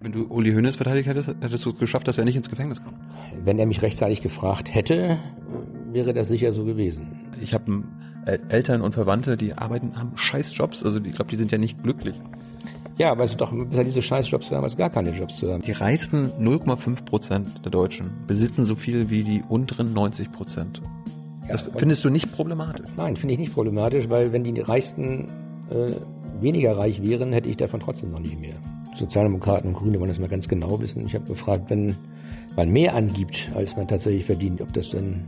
Wenn du Uli Hoeneß verteidigt hättest, hättest du es geschafft, dass er nicht ins Gefängnis kommt. Wenn er mich rechtzeitig gefragt hätte, wäre das sicher so gewesen. Ich habe Eltern und Verwandte, die arbeiten, haben scheiß Jobs. Also ich glaube, die sind ja nicht glücklich. Ja, aber es doch besser, diese Scheißjobs zu haben, als gar keine Jobs zu haben. Die reichsten 0,5 Prozent der Deutschen besitzen so viel wie die unteren 90 Prozent. Ja, das findest du nicht problematisch? Nein, finde ich nicht problematisch, weil wenn die Reichsten äh, weniger reich wären, hätte ich davon trotzdem noch nicht mehr. Sozialdemokraten und Grüne wollen das mal ganz genau wissen. Ich habe gefragt, wenn man mehr angibt, als man tatsächlich verdient, ob das dann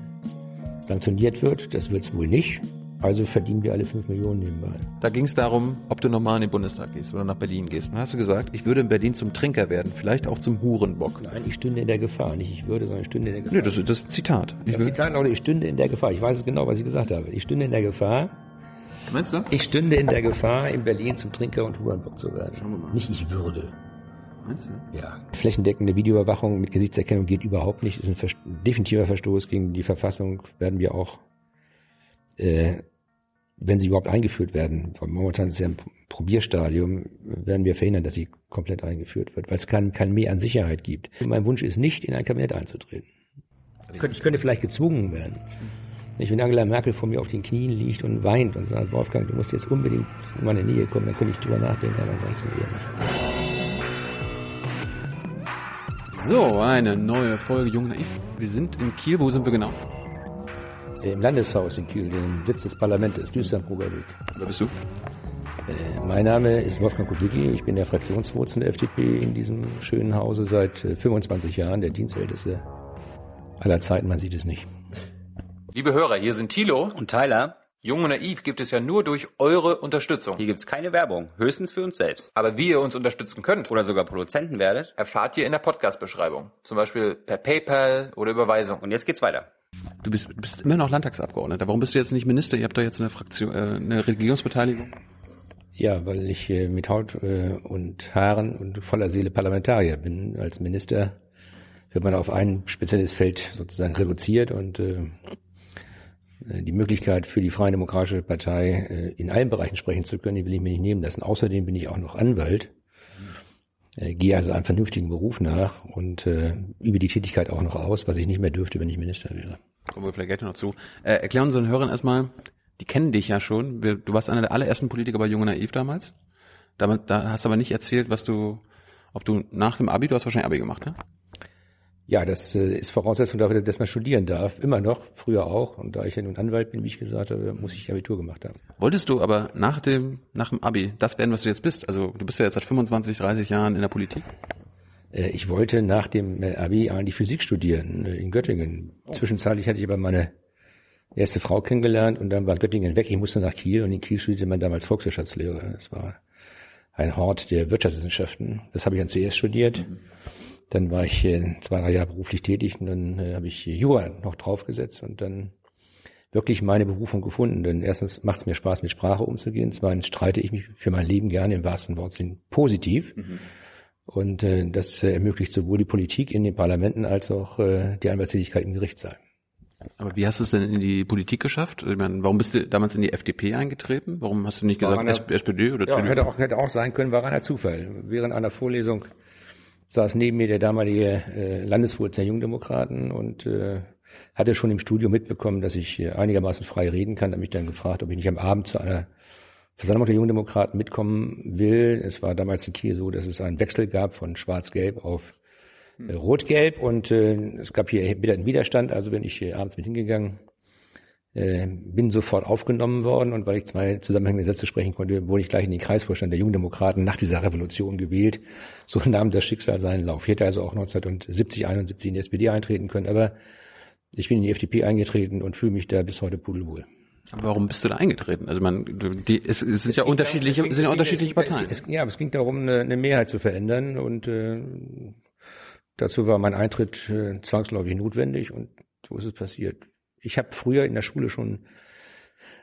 sanktioniert wird. Das wird es wohl nicht. Also verdienen wir alle fünf Millionen nebenbei. Da ging es darum, ob du normal in den Bundestag gehst oder nach Berlin gehst. Und dann hast du gesagt, ich würde in Berlin zum Trinker werden, vielleicht auch zum Hurenbock. Nein, ich stünde in der Gefahr. Nicht ich würde, sondern ich stünde in der Gefahr. Nee, das, das ist ein Zitat. Ich das Zitat, oder ich stünde in der Gefahr. Ich weiß es genau, was ich gesagt habe. Ich stünde in der Gefahr. Meinst du? Ich stünde in der Gefahr, in Berlin zum Trinker und Hurenbock zu werden. Schauen wir mal. Nicht ich würde. Meinst du? Ja. Flächendeckende Videoüberwachung mit Gesichtserkennung geht überhaupt nicht. Das ist ein definitiver Verstoß gegen die Verfassung. Werden wir auch äh, wenn sie überhaupt eingeführt werden, weil momentan ist es ja ein Probierstadium, werden wir verhindern, dass sie komplett eingeführt wird, weil es kein, kein Mehr an Sicherheit gibt. Mein Wunsch ist nicht, in ein Kabinett einzutreten. Ich könnte vielleicht gezwungen werden. Wenn Angela Merkel vor mir auf den Knien liegt und weint und sagt, Wolfgang, du musst jetzt unbedingt in meine Nähe kommen, dann könnte ich drüber nachdenken, aber ansonsten eher nicht. So, eine neue Folge Jung Naiv. Wir sind in Kiel. Wo sind wir genau? im Landeshaus in Kiel, dem Sitz des Parlaments, Düsternbruger Weg. Wer bist du? Äh, mein Name ist Wolfgang Kubicki, ich bin der Fraktionsvorsitzende der FDP in diesem schönen Hause seit 25 äh, Jahren, der Dienstälteste aller Zeiten, man sieht es nicht. Liebe Hörer, hier sind Thilo und Tyler. Jung und Naiv gibt es ja nur durch eure Unterstützung. Hier gibt's keine Werbung, höchstens für uns selbst. Aber wie ihr uns unterstützen könnt oder sogar Produzenten werdet, erfahrt ihr in der Podcast-Beschreibung. Zum Beispiel per PayPal oder Überweisung. Und jetzt geht's weiter. Du bist, bist immer noch Landtagsabgeordneter. Warum bist du jetzt nicht Minister? Ihr habt da jetzt eine Fraktion, äh, eine Regierungsbeteiligung. Ja, weil ich äh, mit Haut äh, und Haaren und voller Seele Parlamentarier bin. Als Minister wird man auf ein spezielles Feld sozusagen reduziert und äh, die Möglichkeit für die Freie Demokratische Partei äh, in allen Bereichen sprechen zu können, die will ich mir nicht nehmen lassen. Außerdem bin ich auch noch Anwalt, äh, gehe also einem vernünftigen Beruf nach und äh, übe die Tätigkeit auch noch aus, was ich nicht mehr dürfte, wenn ich Minister wäre. Kommen wir vielleicht gleich noch zu. Äh, erklär unseren Hörern erstmal, die kennen dich ja schon. Du warst einer der allerersten Politiker bei Junge Naiv damals. Damals, da hast du aber nicht erzählt, was du, ob du nach dem Abi, du hast wahrscheinlich Abi gemacht, ne? Ja, das äh, ist Voraussetzung dafür, dass man studieren darf. Immer noch, früher auch. Und da ich ja nun Anwalt bin, wie ich gesagt habe, muss ich Abitur gemacht haben. Wolltest du aber nach dem, nach dem Abi das werden, was du jetzt bist? Also du bist ja jetzt seit 25, 30 Jahren in der Politik. Äh, ich wollte nach dem äh, Abi eigentlich Physik studieren in Göttingen. Zwischenzeitlich hatte ich aber meine erste Frau kennengelernt und dann war Göttingen weg. Ich musste nach Kiel und in Kiel studierte man damals Volkswirtschaftslehre. Das war ein Hort der Wirtschaftswissenschaften. Das habe ich dann zuerst studiert. Mhm dann war ich zwei, drei Jahre beruflich tätig und dann äh, habe ich Jura noch draufgesetzt und dann wirklich meine Berufung gefunden. Denn erstens macht es mir Spaß, mit Sprache umzugehen. Zweitens streite ich mich für mein Leben gerne im wahrsten Wortsinn positiv. Mhm. Und äh, das äh, ermöglicht sowohl die Politik in den Parlamenten als auch äh, die Anwaltstätigkeit im Gerichtssaal. Aber wie hast du es denn in die Politik geschafft? Ich meine, warum bist du damals in die FDP eingetreten? Warum hast du nicht gesagt einer, SPD oder ja, CDU? Hätte auch, hätte auch sein können, war reiner Zufall. Während einer Vorlesung saß neben mir der damalige äh, Landesvorsitzende der Jungdemokraten und äh, hatte schon im Studio mitbekommen, dass ich äh, einigermaßen frei reden kann, hat mich dann gefragt, ob ich nicht am Abend zu einer Versammlung der Jungdemokraten mitkommen will. Es war damals in Kiel so, dass es einen Wechsel gab von Schwarz-Gelb auf äh, Rot-Gelb und äh, es gab hier einen Widerstand, also bin ich äh, abends mit hingegangen äh, bin sofort aufgenommen worden und weil ich zwei zusammenhängende Sätze sprechen konnte, wurde ich gleich in den Kreisvorstand der Jungdemokraten nach dieser Revolution gewählt. So nahm das Schicksal seinen Lauf. Ich hätte also auch 1970, 71 in die SPD eintreten können, aber ich bin in die FDP eingetreten und fühle mich da bis heute pudelwohl. Aber warum bist du da eingetreten? Also man, die, es, es sind ja unterschiedliche, darum, es sind ja unterschiedliche Parteien. Es, ja, aber es ging darum, eine, eine Mehrheit zu verändern und äh, dazu war mein Eintritt äh, zwangsläufig notwendig und so ist es passiert ich habe früher in der Schule schon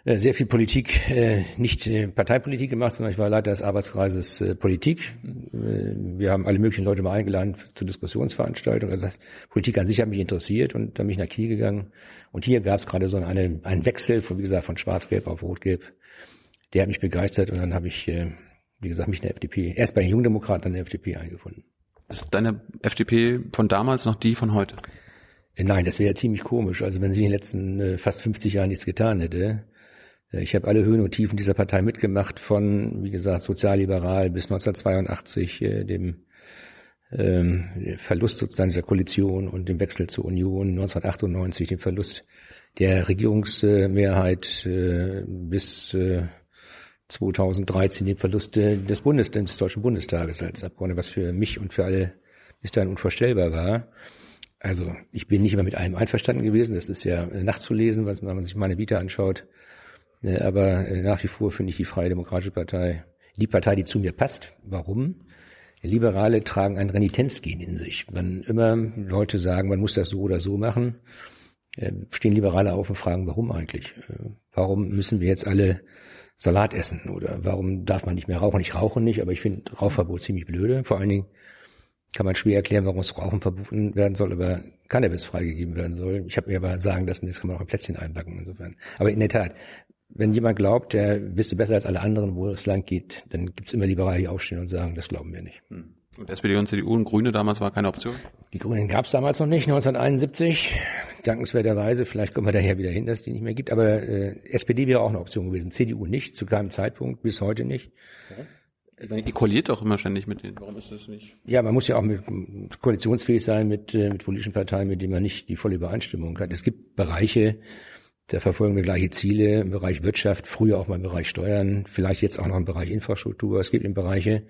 äh, sehr viel Politik, äh, nicht äh, Parteipolitik gemacht, sondern ich war Leiter des Arbeitskreises äh, Politik. Äh, wir haben alle möglichen Leute mal eingeladen zu Diskussionsveranstaltungen. Also das heißt, Politik an sich hat mich interessiert und dann bin ich nach Kiel gegangen. Und hier gab es gerade so eine, einen Wechsel von, wie gesagt, von Schwarz-Gelb auf Rot-Gelb. Der hat mich begeistert und dann habe ich, äh, wie gesagt, mich in der FDP, erst bei den Jungdemokraten, dann in der FDP eingefunden. Ist deine FDP von damals noch die von heute? Äh, nein, das wäre ja ziemlich komisch. Also wenn sie in den letzten äh, fast 50 Jahren nichts getan hätte. Äh, ich habe alle Höhen und Tiefen dieser Partei mitgemacht, von, wie gesagt, sozialliberal bis 1982, äh, dem ähm, Verlust sozusagen dieser Koalition und dem Wechsel zur Union, 1998 dem Verlust der Regierungsmehrheit äh, bis äh, 2013 den Verlust des Bundes, des Deutschen Bundestages als Abgeordneter, was für mich und für alle bis dahin unvorstellbar war. Also ich bin nicht immer mit allem einverstanden gewesen, das ist ja nachzulesen, wenn man sich meine Vita anschaut. Äh, aber äh, nach wie vor finde ich die Freie Demokratische Partei die Partei, die zu mir passt. Warum? Liberale tragen ein Renitenzgen in sich. Wenn immer Leute sagen, man muss das so oder so machen, äh, stehen Liberale auf und fragen, warum eigentlich? Warum müssen wir jetzt alle Salat essen oder warum darf man nicht mehr rauchen? Ich rauche nicht, aber ich finde Rauchverbot ziemlich blöde. Vor allen Dingen kann man schwer erklären, warum das Rauchen verboten werden soll, aber Cannabis freigegeben werden soll. Ich habe mir aber sagen lassen, das kann man auch ein Plätzchen einbacken insofern. Aber in der Tat, wenn jemand glaubt, der wisse besser als alle anderen, wo es lang geht, dann gibt's immer Liberale, die aufstehen und sagen, das glauben wir nicht. Hm. Und SPD und CDU und Grüne damals war keine Option? Die Grünen gab's damals noch nicht, 1971. Dankenswerterweise, vielleicht kommen wir daher wieder hin, dass es die nicht mehr gibt. Aber äh, SPD wäre auch eine Option gewesen, CDU nicht, zu keinem Zeitpunkt, bis heute nicht. Ja. Ihr koaliert doch immer ständig mit denen. Warum ist das nicht? Ja, man muss ja auch mit, koalitionsfähig sein mit, äh, mit politischen Parteien, mit denen man nicht die volle Übereinstimmung hat. Es gibt Bereiche, da verfolgen wir gleiche Ziele im Bereich Wirtschaft, früher auch mal im Bereich Steuern, vielleicht jetzt auch noch im Bereich Infrastruktur. Es gibt in Bereiche,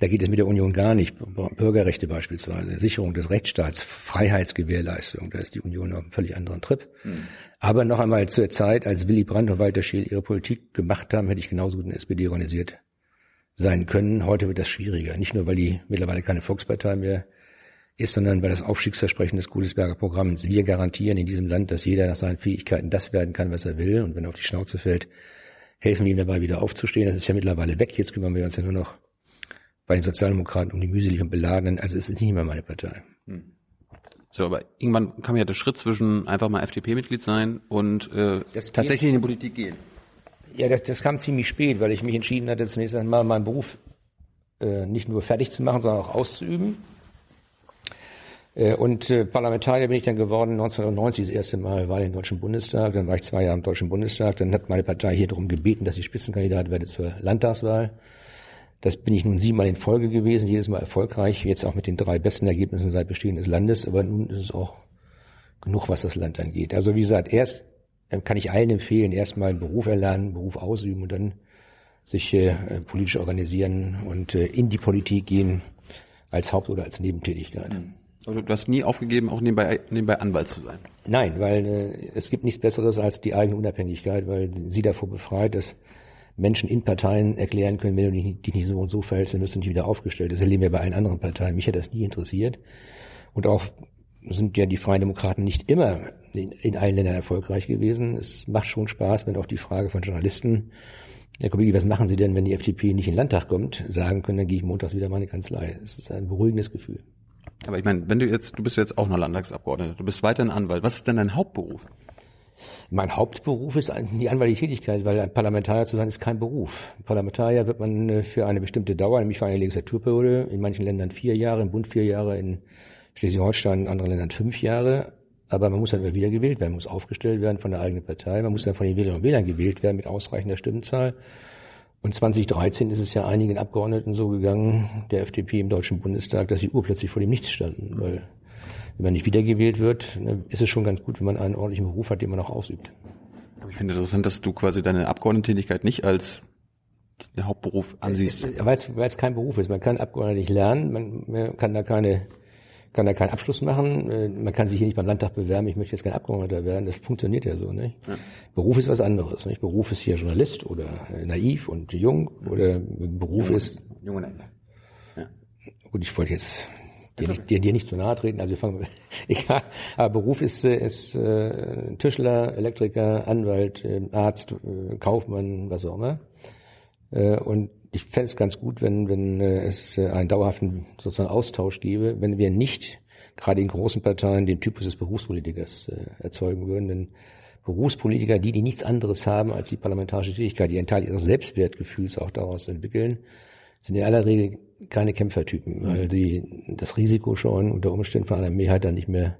da geht es mit der Union gar nicht. Bürgerrechte beispielsweise, Sicherung des Rechtsstaats, Freiheitsgewährleistung, da ist die Union auf einem völlig anderen Trip. Mhm. Aber noch einmal zur Zeit, als Willy Brandt und Walter Scheel ihre Politik gemacht haben, hätte ich genauso gut in der SPD organisiert sein können. Heute wird das schwieriger. Nicht nur, weil die mittlerweile keine Volkspartei mehr ist, sondern weil das Aufstiegsversprechen des Gutesberger Programms. Wir garantieren in diesem Land, dass jeder nach seinen Fähigkeiten das werden kann, was er will. Und wenn er auf die Schnauze fällt, helfen wir ihm dabei wieder aufzustehen. Das ist ja mittlerweile weg. Jetzt kümmern wir uns ja nur noch bei den Sozialdemokraten um die mühselig und beladenen. Also es ist nicht mehr meine Partei. Hm. So, aber irgendwann kam ja der Schritt zwischen einfach mal FDP-Mitglied sein und äh, tatsächlich in die Politik gehen. Ja, das, das kam ziemlich spät, weil ich mich entschieden hatte, zunächst einmal meinen Beruf äh, nicht nur fertig zu machen, sondern auch auszuüben. Äh, und äh, Parlamentarier bin ich dann geworden 1990 das erste Mal ich im Deutschen Bundestag. Dann war ich zwei Jahre im Deutschen Bundestag. Dann hat meine Partei hier darum gebeten, dass ich Spitzenkandidat werde zur Landtagswahl. Das bin ich nun siebenmal in Folge gewesen, jedes Mal erfolgreich, jetzt auch mit den drei besten Ergebnissen seit Bestehen des Landes. Aber nun ist es auch genug, was das Land angeht. Also wie gesagt, erst kann ich allen empfehlen, erstmal einen Beruf erlernen, Beruf ausüben und dann sich äh, politisch organisieren und äh, in die Politik gehen als Haupt- oder als Nebentätigkeit. Mhm. Also du hast nie aufgegeben, auch nebenbei, nebenbei Anwalt zu sein? Nein, weil äh, es gibt nichts Besseres als die eigene Unabhängigkeit, weil sie davor befreit, dass Menschen in Parteien erklären können, wenn du dich nicht so und so verhältst, dann wirst du nicht wieder aufgestellt. Das erleben wir bei allen anderen Parteien. Mich hat das nie interessiert. Und auch sind ja die Freien Demokraten nicht immer in, in allen Ländern erfolgreich gewesen. Es macht schon Spaß, wenn auch die Frage von Journalisten, Herr Kubicki, was machen Sie denn, wenn die FDP nicht in den Landtag kommt, sagen können, dann gehe ich montags wieder in meine Kanzlei. Das ist ein beruhigendes Gefühl. Aber ich meine, wenn du jetzt, du bist jetzt auch noch Landtagsabgeordneter, du bist weiterhin Anwalt. Was ist denn dein Hauptberuf? Mein Hauptberuf ist die anwaltliche Tätigkeit, weil ein Parlamentarier zu sein ist kein Beruf. Parlamentarier wird man äh, für eine bestimmte Dauer, nämlich für eine Legislaturperiode, in manchen Ländern vier Jahre, im Bund vier Jahre, in Schleswig-Holstein, in anderen Ländern fünf Jahre. Aber man muss dann immer wieder gewählt werden, muss aufgestellt werden von der eigenen Partei, man muss dann von den Wählerinnen und Wählern gewählt werden mit ausreichender Stimmenzahl. Und 2013 ist es ja einigen Abgeordneten so gegangen, der FDP im Deutschen Bundestag, dass sie urplötzlich vor dem Nichts standen. Weil wenn man nicht wiedergewählt wird, ne, ist es schon ganz gut, wenn man einen ordentlichen Beruf hat, den man auch ausübt. Ich finde interessant, dass du quasi deine Abgeordnetentätigkeit nicht als Hauptberuf ansiehst. Weil es kein Beruf ist. Man kann Abgeordnete nicht lernen, man, man kann da keine kann da keinen Abschluss machen. Äh, man kann sich hier nicht beim Landtag bewerben, ich möchte jetzt kein Abgeordneter werden. Das funktioniert ja so. Nicht? Ja. Beruf ist was anderes. Nicht? Beruf ist hier Journalist oder äh, naiv und jung oder Beruf jung, ist... Jung und. Ja. Gut, ich wollte jetzt dir nicht, dir, dir nicht zu nahe treten. Also wir fangen, egal. Aber Beruf ist, äh, ist äh, Tischler, Elektriker, Anwalt, äh, Arzt, äh, Kaufmann, was auch immer. Äh, und ich fände es ganz gut, wenn, wenn äh, es äh, einen dauerhaften sozusagen Austausch gäbe, wenn wir nicht gerade in großen Parteien den Typus des Berufspolitikers äh, erzeugen würden. Denn Berufspolitiker, die, die nichts anderes haben als die parlamentarische Tätigkeit, die einen Teil ihres Selbstwertgefühls auch daraus entwickeln, sind in aller Regel keine Kämpfertypen, weil sie das Risiko scheuen, unter Umständen von einer Mehrheit dann nicht mehr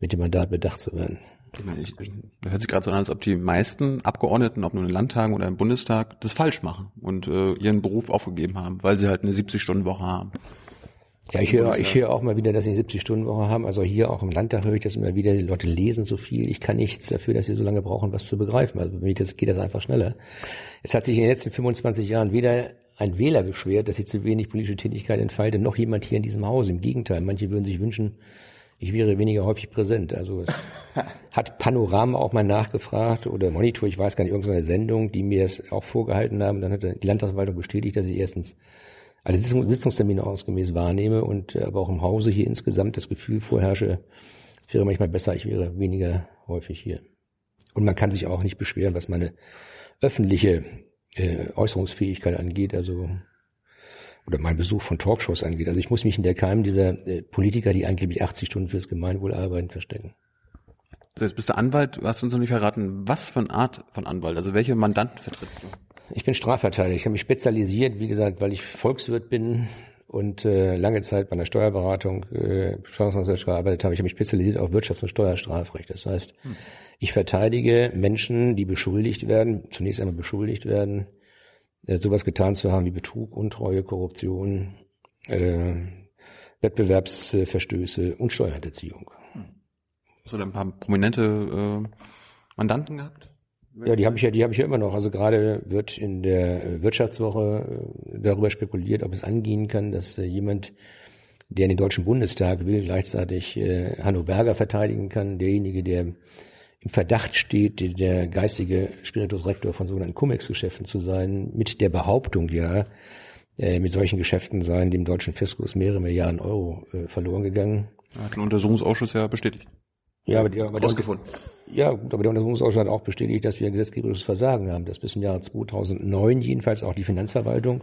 mit dem Mandat bedacht zu werden. Ich meine, ich, da hört sich gerade so an, als ob die meisten Abgeordneten, ob nur in den Landtagen oder im Bundestag, das falsch machen und äh, ihren Beruf aufgegeben haben, weil sie halt eine 70-Stunden-Woche haben. Ja, ich höre, ich höre auch mal wieder, dass sie eine 70-Stunden-Woche haben. Also hier auch im Landtag höre ich das immer wieder. Die Leute lesen so viel. Ich kann nichts dafür, dass sie so lange brauchen, was zu begreifen. Also mir das, geht das einfach schneller. Es hat sich in den letzten 25 Jahren weder ein Wähler beschwert, dass ich zu wenig politische Tätigkeit entfalte, noch jemand hier in diesem Haus. Im Gegenteil, manche würden sich wünschen, ich wäre weniger häufig präsent. Also hat Panorama auch mal nachgefragt oder Monitor, ich weiß gar nicht, irgendeine Sendung, die mir es auch vorgehalten haben. Dann hat die Landtagsverwaltung bestätigt, dass ich erstens alle Sitzungstermine ausgemäß wahrnehme und äh, aber auch im Hause hier insgesamt das Gefühl vorherrsche, es wäre manchmal besser, ich wäre weniger häufig hier. Und man kann sich auch nicht beschweren, was meine öffentliche äh, Äußerungsfähigkeit angeht, also oder mein Besuch von Talkshows angeht. Also ich muss mich in der Keim dieser äh, Politiker, die angeblich 80 Stunden fürs Gemeinwohl arbeiten, verstecken. So, jetzt bist du Anwalt, du hast uns noch nicht verraten, was für eine Art von Anwalt, also welche Mandanten vertrittst du? Ich bin Strafverteidiger. Ich habe mich spezialisiert, wie gesagt, weil ich Volkswirt bin und äh, lange Zeit bei einer Steuerberatung, äh, Steuerungsrecht gearbeitet habe. Ich habe mich spezialisiert auf Wirtschafts- und Steuerstrafrecht. Das heißt, hm. ich verteidige Menschen, die beschuldigt werden, zunächst einmal beschuldigt werden, äh, sowas getan zu haben wie Betrug, Untreue, Korruption, äh, Wettbewerbsverstöße und Steuerhinterziehung. Hast du da ein paar prominente äh, Mandanten gehabt? Ja, die habe ich ja, die habe ich ja immer noch. Also gerade wird in der Wirtschaftswoche äh, darüber spekuliert, ob es angehen kann, dass äh, jemand, der in den Deutschen Bundestag will, gleichzeitig äh, Hanno Berger verteidigen kann, derjenige, der im Verdacht steht, der geistige Spiritusrektor von sogenannten Cum-Ex-Geschäften zu sein, mit der Behauptung ja, mit solchen Geschäften seien dem deutschen Fiskus mehrere Milliarden Euro verloren gegangen. Hat ein Untersuchungsausschuss ja bestätigt. Ja, aber, die, aber ausgefunden. Ja, gut, aber der Untersuchungsausschuss hat auch bestätigt, dass wir gesetzgeberisches Versagen haben, dass bis im Jahr 2009 jedenfalls auch die Finanzverwaltung,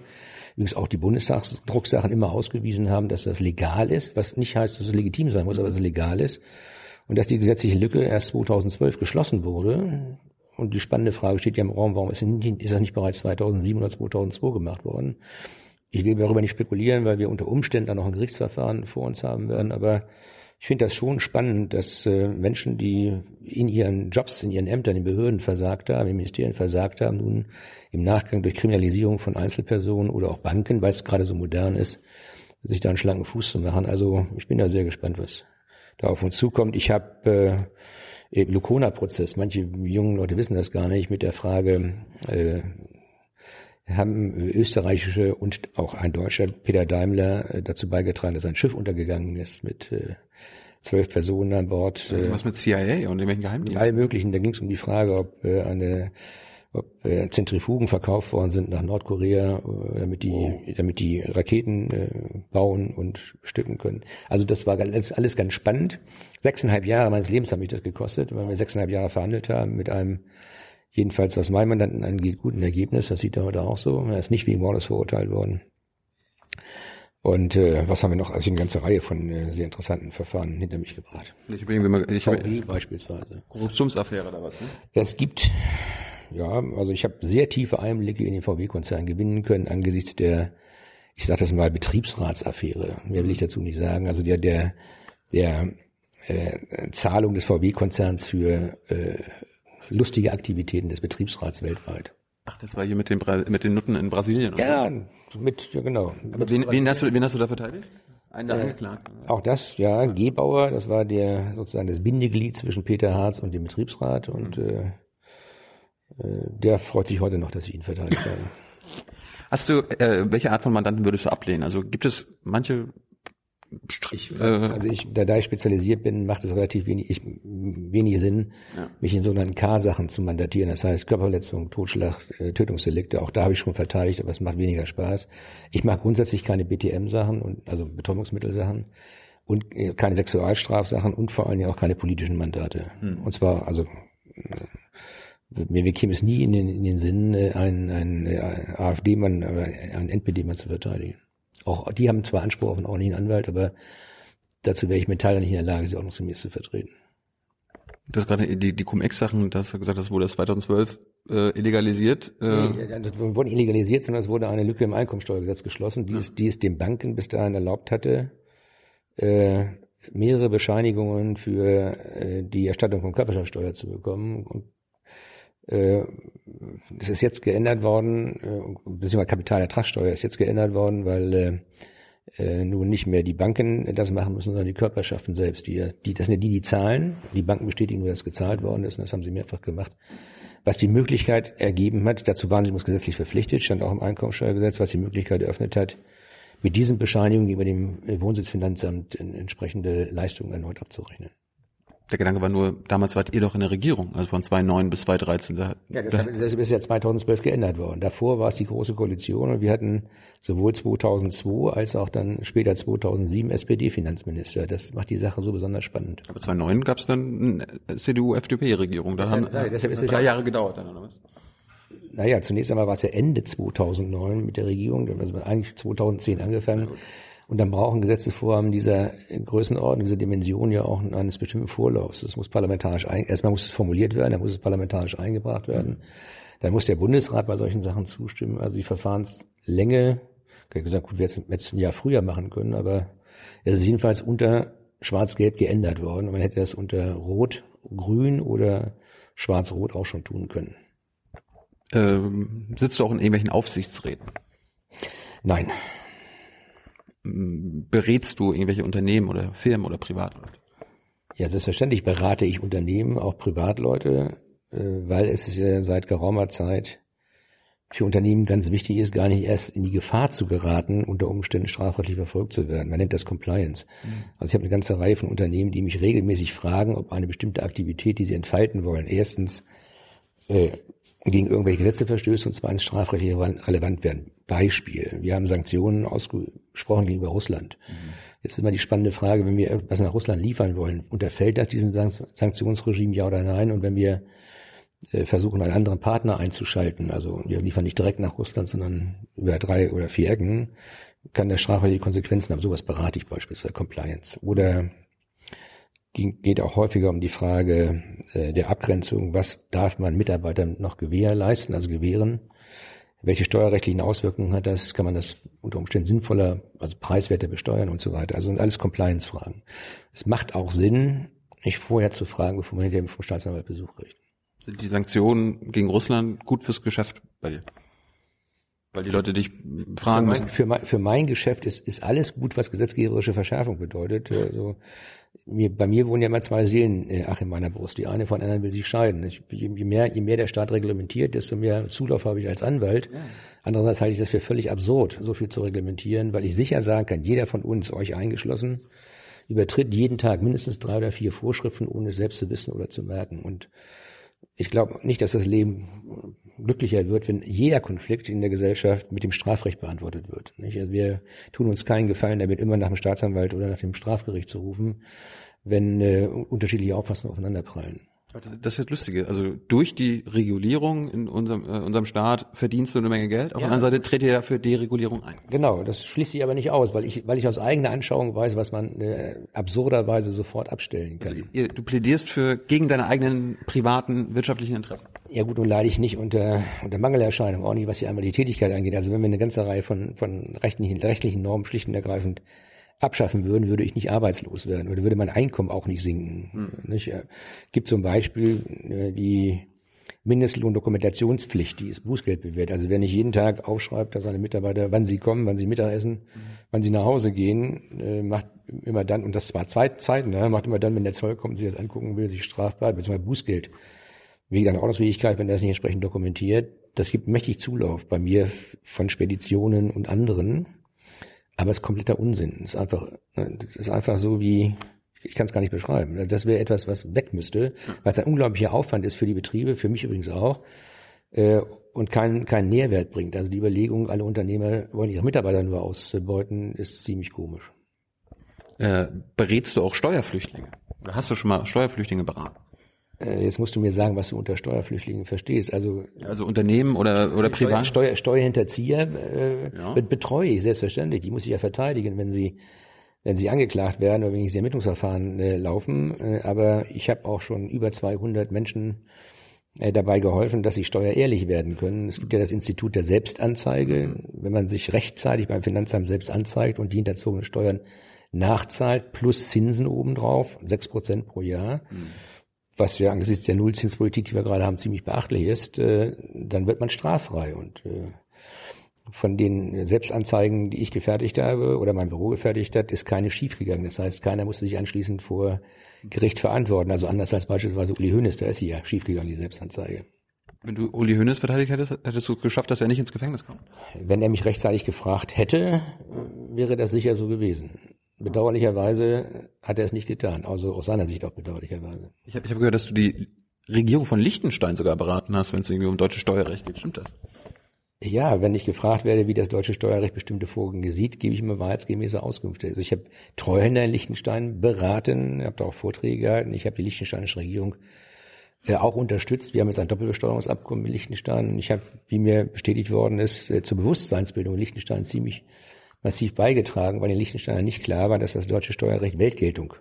übrigens auch die Bundestagsdrucksachen immer ausgewiesen haben, dass das legal ist, was nicht heißt, dass es legitim sein muss, aber dass es legal ist. Und dass die gesetzliche Lücke erst 2012 geschlossen wurde. Und die spannende Frage steht ja im Raum, warum ist, ist das nicht bereits 2007 oder 2002 gemacht worden? Ich will darüber nicht spekulieren, weil wir unter Umständen dann noch ein Gerichtsverfahren vor uns haben werden, aber ich finde das schon spannend, dass äh, Menschen, die in ihren Jobs, in ihren Ämtern, in Behörden versagt haben, in Ministerien versagt haben, nun im Nachgang durch Kriminalisierung von Einzelpersonen oder auch Banken, weil es gerade so modern ist, sich da einen schlanken Fuß zu machen. Also ich bin da sehr gespannt, was da auf uns zukommt. Ich habe äh, Lukona-Prozess, manche jungen Leute wissen das gar nicht, mit der Frage, äh, haben österreichische und auch ein Deutscher, Peter Daimler, äh, dazu beigetragen, dass ein Schiff untergegangen ist mit äh, zwölf Personen an Bord. Also was mit CIA und irgendwelchen Geheimdiensten? All möglichen. Da ging es um die Frage, ob äh, eine ob äh, Zentrifugen verkauft worden sind nach Nordkorea, äh, damit die, oh. damit die Raketen äh, bauen und stücken können. Also das war alles, alles ganz spannend. Sechseinhalb Jahre meines Lebens hat mich das gekostet, weil wir sechseinhalb Jahre verhandelt haben mit einem, jedenfalls was mein Mandanten angeht, guten Ergebnis. Das sieht er heute auch so. Er ist nicht wegen Mordes verurteilt worden. Und äh, was haben wir noch? Also eine ganze Reihe von äh, sehr interessanten Verfahren hinter mich gebracht. Ich habe irgendwie ich VW beispielsweise. Korruptionsaffäre oder was? Ne? Es gibt, ja, also ich habe sehr tiefe Einblicke in den VW-Konzern gewinnen können angesichts der, ich sage das mal, Betriebsratsaffäre. Mehr will ich dazu nicht sagen. Also der der der äh, Zahlung des VW-Konzerns für äh, lustige Aktivitäten des Betriebsrats weltweit. Ach, das war hier mit den, mit den Nutten in Brasilien, oder? Ja, mit, ja genau. Aber wen, wen, hast du, wen hast du da verteidigt? Einen äh? Auch das, ja, Gebauer, das war der sozusagen das Bindeglied zwischen Peter Harz und dem Betriebsrat und mhm. äh, äh, der freut sich heute noch, dass ich ihn verteidigt habe. Hast du, äh, welche Art von Mandanten würdest du ablehnen? Also gibt es manche ich, äh, also ich, da, da ich spezialisiert bin, macht es relativ wenig, ich, wenig Sinn, ja. mich in sogenannten K-Sachen zu mandatieren. Das heißt Körperverletzung, Totschlag, äh, Tötungsdelikte. Auch da habe ich schon verteidigt, aber es macht weniger Spaß. Ich mag grundsätzlich keine BTM-Sachen und also Betäubungsmittelsachen und äh, keine Sexualstrafsachen und vor allen Dingen auch keine politischen Mandate. Hm. Und zwar also mir, mir käme es nie in den, in den Sinn, einen, einen AfD-Mann oder einen NPD-Mann zu verteidigen. Auch die haben zwar Anspruch auf einen ordentlichen Anwalt, aber dazu wäre ich mental nicht in der Lage, sie auch noch zu mir zu vertreten. Du hast gerade die, die Cum-Ex-Sachen, das hast gesagt, das wurde 2012 äh, illegalisiert. Äh. Nee, das wurde illegalisiert, sondern es wurde eine Lücke im Einkommensteuergesetz geschlossen, die, ja. es, die es den Banken bis dahin erlaubt hatte, äh, mehrere Bescheinigungen für äh, die Erstattung von Körperschaftsteuer zu bekommen. Und äh, das ist jetzt geändert worden, äh, beziehungsweise Kapitalertragssteuer ist jetzt geändert worden, weil äh, äh, nun nicht mehr die Banken das machen müssen, sondern die Körperschaften selbst. Die, die, das sind ja die, die zahlen. Die Banken bestätigen dass gezahlt worden ist und das haben sie mehrfach gemacht. Was die Möglichkeit ergeben hat, dazu waren sie uns gesetzlich verpflichtet, stand auch im Einkommensteuergesetz, was die Möglichkeit eröffnet hat, mit diesen Bescheinigungen gegenüber dem Wohnsitzfinanzamt entsprechende Leistungen erneut abzurechnen. Der Gedanke war nur, damals wart ihr doch in der Regierung, also von 2009 bis 2013. Da, ja, das, das ist ja 2012 geändert worden. Davor war es die Große Koalition und wir hatten sowohl 2002 als auch dann später 2007 SPD-Finanzminister. Das macht die Sache so besonders spannend. Aber 2009 gab es dann eine CDU-FDP-Regierung. Da das haben ja, deshalb ist drei Jahre gedauert dann, oder was? Naja, zunächst einmal war es ja Ende 2009 mit der Regierung, also eigentlich 2010 angefangen. Ja, und dann brauchen Gesetzesvorhaben dieser Größenordnung, dieser Dimension ja auch eines bestimmten Vorlaufs. Das muss parlamentarisch ein, erstmal muss es formuliert werden, dann muss es parlamentarisch eingebracht werden. Dann muss der Bundesrat bei solchen Sachen zustimmen. Also die Verfahrenslänge, ich gesagt, gut, wir hätten es ein Jahr früher machen können, aber es ist jedenfalls unter Schwarz-Gelb geändert worden und man hätte das unter Rot, Grün oder Schwarz-Rot auch schon tun können. Ähm, sitzt du auch in irgendwelchen Aufsichtsräten? Nein berätst du irgendwelche Unternehmen oder Firmen oder Privatleute? Ja, selbstverständlich berate ich Unternehmen, auch Privatleute, äh, weil es ist ja seit geraumer Zeit für Unternehmen ganz wichtig ist, gar nicht erst in die Gefahr zu geraten, unter Umständen strafrechtlich verfolgt zu werden. Man nennt das Compliance. Mhm. Also ich habe eine ganze Reihe von Unternehmen, die mich regelmäßig fragen, ob eine bestimmte Aktivität, die sie entfalten wollen, erstens äh, gegen irgendwelche Gesetze verstößt und zweitens strafrechtlich relevant werden. Beispiel. Wir haben Sanktionen ausgesprochen gegenüber Russland. Mhm. Jetzt ist immer die spannende Frage, wenn wir etwas nach Russland liefern wollen, unterfällt das diesem Sanktionsregime ja oder nein? Und wenn wir äh, versuchen, einen anderen Partner einzuschalten, also wir liefern nicht direkt nach Russland, sondern über drei oder vier Ecken, kann der strafrechtliche Konsequenzen haben. Sowas berate ich beispielsweise, Compliance. Oder geht auch häufiger um die Frage äh, der Abgrenzung, was darf man Mitarbeitern noch gewährleisten, also gewähren welche steuerrechtlichen Auswirkungen hat das? Kann man das unter Umständen sinnvoller, also preiswerter besteuern und so weiter? Also sind alles Compliance-Fragen. Es macht auch Sinn, nicht vorher zu fragen, bevor man hinterher vom Staatsanwalt Besuch kriegt. Sind die Sanktionen gegen Russland gut fürs Geschäft bei dir? Weil die Leute dich fragen für mein, für mein, für mein Geschäft ist, ist alles gut, was gesetzgeberische Verschärfung bedeutet. Also, mir, bei mir wohnen ja immer zwei Seelen, äh, ach, in meiner Brust. Die eine von der anderen will sich scheiden. Ich, je, mehr, je mehr der Staat reglementiert, desto mehr Zulauf habe ich als Anwalt. Ja. Andererseits halte ich das für völlig absurd, so viel zu reglementieren, weil ich sicher sagen kann, jeder von uns, euch eingeschlossen, übertritt jeden Tag mindestens drei oder vier Vorschriften, ohne es selbst zu wissen oder zu merken. Und ich glaube nicht, dass das Leben glücklicher wird, wenn jeder Konflikt in der Gesellschaft mit dem Strafrecht beantwortet wird. Also wir tun uns keinen Gefallen damit, immer nach dem Staatsanwalt oder nach dem Strafgericht zu rufen, wenn äh, unterschiedliche Auffassungen aufeinanderprallen. Das ist das Lustige. Also durch die Regulierung in unserem, äh, unserem Staat verdienst du eine Menge Geld. Auf ja. der anderen Seite tritt ihr ja für Deregulierung ein. Genau, das schließt sich aber nicht aus, weil ich, weil ich aus eigener Anschauung weiß, was man äh, absurderweise sofort abstellen kann. Also ihr, du plädierst für gegen deine eigenen privaten wirtschaftlichen Interessen. Ja gut, nun leide ich nicht unter, unter Mangelerscheinungen, auch nicht, was die einmal die Tätigkeit angeht. Also wenn wir eine ganze Reihe von, von rechtlichen, rechtlichen Normen schlicht und ergreifend abschaffen würden, würde ich nicht arbeitslos werden oder würde mein Einkommen auch nicht sinken. Hm. Nicht? Gibt zum Beispiel äh, die Mindestlohndokumentationspflicht, die ist Bußgeld bewährt. Also wer nicht jeden Tag aufschreibt, dass seine Mitarbeiter, wann sie kommen, wann sie Mittagessen, mhm. wann sie nach Hause gehen, äh, macht immer dann, und das zwar zwei Zeiten, ne, macht immer dann, wenn der Zoll kommt und sich das angucken will, sich strafbar, beziehungsweise Bußgeld wegen einer Ordnungsfähigkeit, wenn er es nicht entsprechend dokumentiert. Das gibt mächtig Zulauf bei mir von Speditionen und anderen. Aber es ist kompletter Unsinn. Es ist einfach, ne, das ist einfach so wie, ich kann es gar nicht beschreiben. Das wäre etwas, was weg müsste, weil es ein unglaublicher Aufwand ist für die Betriebe, für mich übrigens auch, äh, und keinen keinen Nährwert bringt. Also die Überlegung, alle Unternehmer wollen ihre Mitarbeiter nur ausbeuten, ist ziemlich komisch. Äh, berätst du auch Steuerflüchtlinge? Hast du schon mal Steuerflüchtlinge beraten? Äh, jetzt musst du mir sagen, was du unter Steuerflüchtlingen verstehst. Also, also Unternehmen oder, oder privat? Steuer, Steuerhinterzieher äh, ja. betreue ich selbstverständlich. Die muss ich ja verteidigen, wenn sie wenn sie angeklagt werden oder wenn diese Ermittlungsverfahren äh, laufen. Äh, aber ich habe auch schon über 200 Menschen äh, dabei geholfen, dass sie steuerehrlich werden können. Es gibt ja das Institut der Selbstanzeige. Wenn man sich rechtzeitig beim Finanzamt selbst anzeigt und die hinterzogenen Steuern nachzahlt, plus Zinsen obendrauf, sechs Prozent pro Jahr, mhm. Was ja angesichts der Nullzinspolitik, die wir gerade haben, ziemlich beachtlich ist, äh, dann wird man straffrei. Und äh, von den Selbstanzeigen, die ich gefertigt habe oder mein Büro gefertigt hat, ist keine schiefgegangen. Das heißt, keiner musste sich anschließend vor Gericht verantworten. Also anders als beispielsweise Uli Hoeneß, da ist sie ja schiefgegangen, die Selbstanzeige. Wenn du Uli Hoeneß verteidigt hättest, hättest du es geschafft, dass er nicht ins Gefängnis kommt? Wenn er mich rechtzeitig gefragt hätte, wäre das sicher so gewesen. Bedauerlicherweise hat er es nicht getan, also aus seiner Sicht auch bedauerlicherweise. Ich habe ich hab gehört, dass du die Regierung von Liechtenstein sogar beraten hast, wenn es irgendwie um deutsches Steuerrecht geht. Stimmt das? Ja, wenn ich gefragt werde, wie das deutsche Steuerrecht bestimmte Vorgänge sieht, gebe ich mir wahrheitsgemäße Auskünfte. Also ich habe Treuhänder in Liechtenstein beraten, habe da auch Vorträge gehalten. Ich habe die liechtensteinische Regierung äh, auch unterstützt. Wir haben jetzt ein Doppelbesteuerungsabkommen mit Liechtenstein. Ich habe, wie mir bestätigt worden ist, äh, zur Bewusstseinsbildung in Liechtenstein ziemlich massiv beigetragen, weil den Liechtensteiner nicht klar war, dass das deutsche Steuerrecht Weltgeltung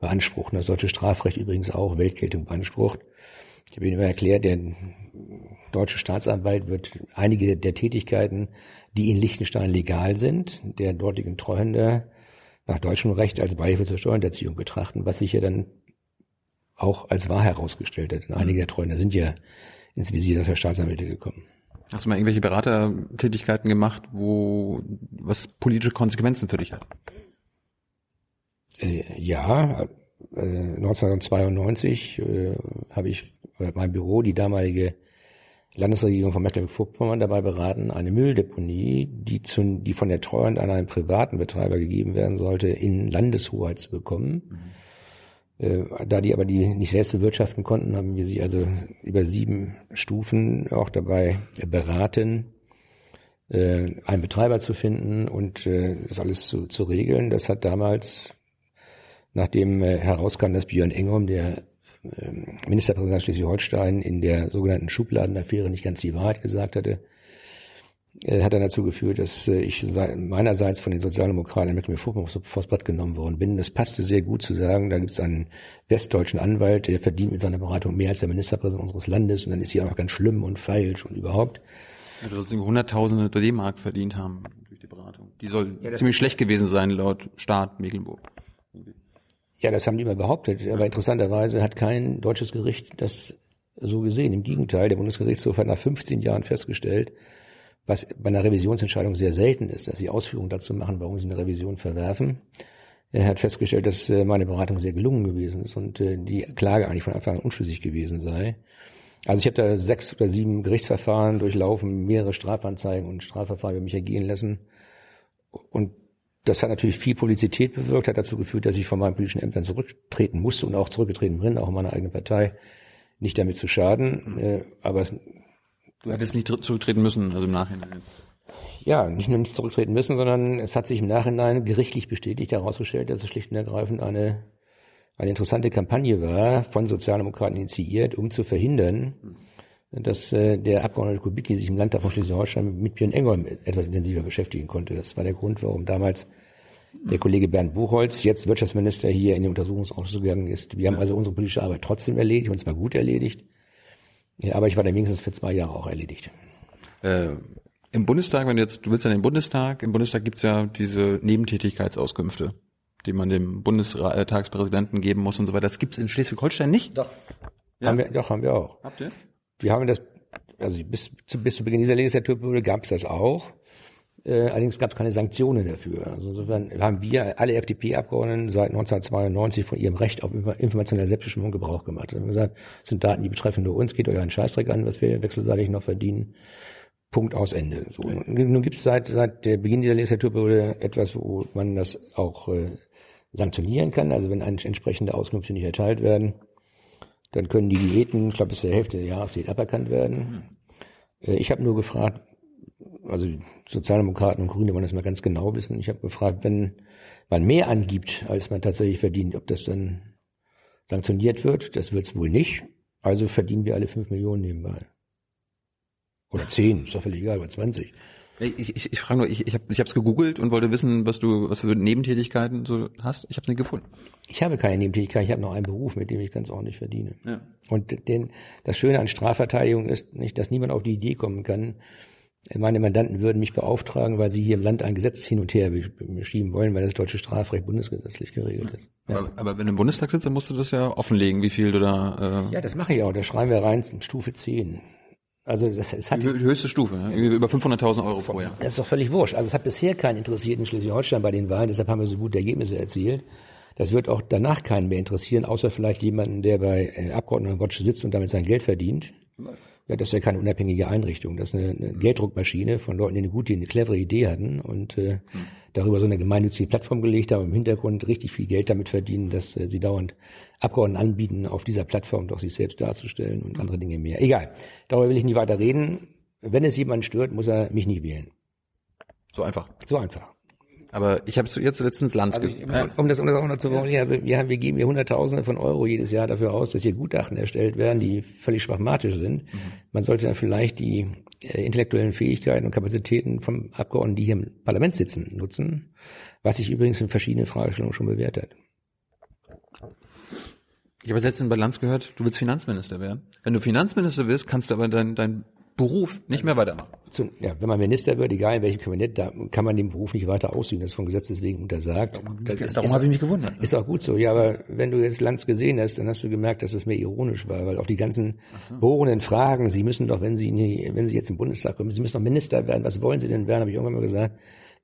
beansprucht. Das deutsche Strafrecht übrigens auch Weltgeltung beansprucht. Ich habe Ihnen immer erklärt, der deutsche Staatsanwalt wird einige der Tätigkeiten, die in Liechtenstein legal sind, der dortigen Treuhänder nach deutschem Recht als Beihilfe zur Steuerhinterziehung betrachten, was sich ja dann auch als wahr herausgestellt hat. Und einige der Treuhänder sind ja ins Visier der Staatsanwälte gekommen. Hast du mal irgendwelche Beratertätigkeiten gemacht, wo was politische Konsequenzen für dich hat? Äh, ja, äh, 1992 äh, habe ich mein Büro die damalige Landesregierung von Mecklenburg-Vorpommern dabei beraten, eine Mülldeponie, die, zu, die von der Treuhand an einen privaten Betreiber gegeben werden sollte, in Landeshoheit zu bekommen. Mhm. Äh, da die aber die nicht selbst bewirtschaften konnten, haben wir sie also über sieben Stufen auch dabei beraten, äh, einen Betreiber zu finden und äh, das alles zu, zu regeln. Das hat damals, nachdem herauskam, dass Björn Engholm, der ähm, Ministerpräsident Schleswig-Holstein in der sogenannten Schubladenaffäre nicht ganz die Wahrheit gesagt hatte, hat dann dazu geführt, dass äh, ich meinerseits von den Sozialdemokraten in Mecklenburg-Vorpommern genommen worden bin. Das passte sehr gut zu sagen, da gibt es einen westdeutschen Anwalt, der verdient mit seiner Beratung mehr als der Ministerpräsident unseres Landes und dann ist sie auch noch ganz schlimm und falsch und überhaupt. Ja, soll hunderttausende D-Mark verdient haben durch die Beratung. Die soll ja, ziemlich schlecht gewesen sein laut Staat Mecklenburg. Ja, das haben die immer behauptet. Aber interessanterweise hat kein deutsches Gericht das so gesehen. Im Gegenteil, der Bundesgerichtshof hat nach 15 Jahren festgestellt, was bei einer Revisionsentscheidung sehr selten ist, dass sie Ausführungen dazu machen, warum sie eine Revision verwerfen. Er hat festgestellt, dass äh, meine Beratung sehr gelungen gewesen ist und äh, die Klage eigentlich von Anfang an unschlüssig gewesen sei. Also ich habe da sechs oder sieben Gerichtsverfahren durchlaufen, mehrere Strafanzeigen und Strafverfahren über mich ergehen lassen. Und das hat natürlich viel Publizität bewirkt, hat dazu geführt, dass ich von meinen politischen Ämtern zurücktreten musste und auch zurückgetreten bin, auch in meiner eigenen Partei. Nicht damit zu schaden, äh, aber es, Du hättest nicht zurücktreten müssen, also im Nachhinein. Ja, nicht nur nicht zurücktreten müssen, sondern es hat sich im Nachhinein gerichtlich bestätigt herausgestellt, dass es schlicht und ergreifend eine, eine interessante Kampagne war, von Sozialdemokraten initiiert, um zu verhindern, dass äh, der Abgeordnete Kubicki sich im Landtag von Schleswig-Holstein mit Björn Engholm etwas intensiver beschäftigen konnte. Das war der Grund, warum damals der Kollege Bernd Buchholz, jetzt Wirtschaftsminister, hier in den Untersuchungsausschuss gegangen ist. Wir haben also unsere politische Arbeit trotzdem erledigt, und zwar gut erledigt. Ja, aber ich war dann wenigstens für zwei Jahre auch erledigt. Äh, Im Bundestag, wenn du jetzt, du willst ja in den Bundestag, im Bundestag gibt's ja diese Nebentätigkeitsauskünfte, die man dem Bundestagspräsidenten geben muss und so weiter. Das gibt's in Schleswig-Holstein nicht? Doch. Ja. Haben wir, doch, haben wir auch. Habt ihr? Wir haben das, also bis, zu, bis zu Beginn dieser Legislaturperiode gab's das auch. Äh, allerdings gab es keine Sanktionen dafür. Also insofern haben wir alle FDP-Abgeordneten seit 1992 von ihrem Recht auf informationelle Selbstbestimmung Gebrauch gemacht. Wir haben gesagt, das sind Daten, die betreffen nur uns, geht euch einen Scheißdreck an, was wir wechselseitig noch verdienen. Punkt aus Ende. So. Nun gibt es seit, seit der Beginn dieser Legislaturperiode etwas, wo man das auch äh, sanktionieren kann. Also wenn entsprechende Auskünfte nicht erteilt werden, dann können die Diäten, ich glaube bis zur Hälfte der Jahreszeit aberkannt werden. Äh, ich habe nur gefragt, also Sozialdemokraten und Grüne wollen das mal ganz genau wissen. Ich habe gefragt, wenn man mehr angibt, als man tatsächlich verdient, ob das dann sanktioniert wird. Das wird es wohl nicht. Also verdienen wir alle fünf Millionen nebenbei. Oder zehn, ist doch völlig egal, oder 20. Ich, ich, ich frage nur, ich, ich habe es gegoogelt und wollte wissen, was du, was für Nebentätigkeiten so hast. Ich habe es nicht gefunden. Ich habe keine Nebentätigkeit, ich habe noch einen Beruf, mit dem ich ganz ordentlich verdiene. Ja. Und den, das Schöne an Strafverteidigung ist nicht, dass niemand auf die Idee kommen kann, meine Mandanten würden mich beauftragen, weil sie hier im Land ein Gesetz hin und her beschieben wollen, weil das deutsche Strafrecht bundesgesetzlich geregelt ist. Ja. Aber, aber, wenn du im Bundestag sitzt, dann musst du das ja offenlegen, wie viel du da... Äh ja, das mache ich auch. Da schreiben wir rein, Stufe 10. Also das, es hat die höchste Stufe, ne? über 500.000 Euro pro Jahr. Das ist doch völlig wurscht. Also es hat bisher keinen interessiert in Schleswig-Holstein bei den Wahlen, deshalb haben wir so gute Ergebnisse erzielt. Das wird auch danach keinen mehr interessieren, außer vielleicht jemanden, der bei äh, Abgeordnetenwatch sitzt und damit sein Geld verdient. Ja, das ist ja keine unabhängige Einrichtung. Das ist eine, eine Gelddruckmaschine von Leuten, die eine gute, eine clevere Idee hatten und äh, darüber so eine gemeinnützige Plattform gelegt haben, im Hintergrund richtig viel Geld damit verdienen, dass äh, sie dauernd Abgeordneten anbieten, auf dieser Plattform doch sich selbst darzustellen und andere Dinge mehr. Egal. Darüber will ich nicht weiter reden. Wenn es jemanden stört, muss er mich nicht wählen. So einfach. So einfach. Aber ich habe jetzt letztens Lanz also ich, um, das, um das auch noch zu formulieren, also wir, haben, wir geben hier Hunderttausende von Euro jedes Jahr dafür aus, dass hier Gutachten erstellt werden, die völlig schwachmatisch sind. Mhm. Man sollte dann vielleicht die äh, intellektuellen Fähigkeiten und Kapazitäten vom Abgeordneten, die hier im Parlament sitzen, nutzen, was sich übrigens in verschiedenen Fragestellungen schon bewährt hat. Ich habe letztens bei Lanz gehört, du willst Finanzminister werden. Wenn du Finanzminister wirst, kannst du aber dein, dein Beruf nicht mehr weitermachen. Zu, ja, wenn man Minister wird, egal in welchem Kabinett, da kann man den Beruf nicht weiter ausüben. Das ist von Gesetzes wegen untersagt. Das darum habe ich mich gewundert. Ist auch gut so. Ja, aber wenn du jetzt Lanz gesehen hast, dann hast du gemerkt, dass es mehr ironisch war, weil auch die ganzen so. bohrenden Fragen, Sie müssen doch, wenn Sie, nie, wenn Sie jetzt im Bundestag kommen, Sie müssen doch Minister werden. Was wollen Sie denn werden? Habe ich irgendwann mal gesagt.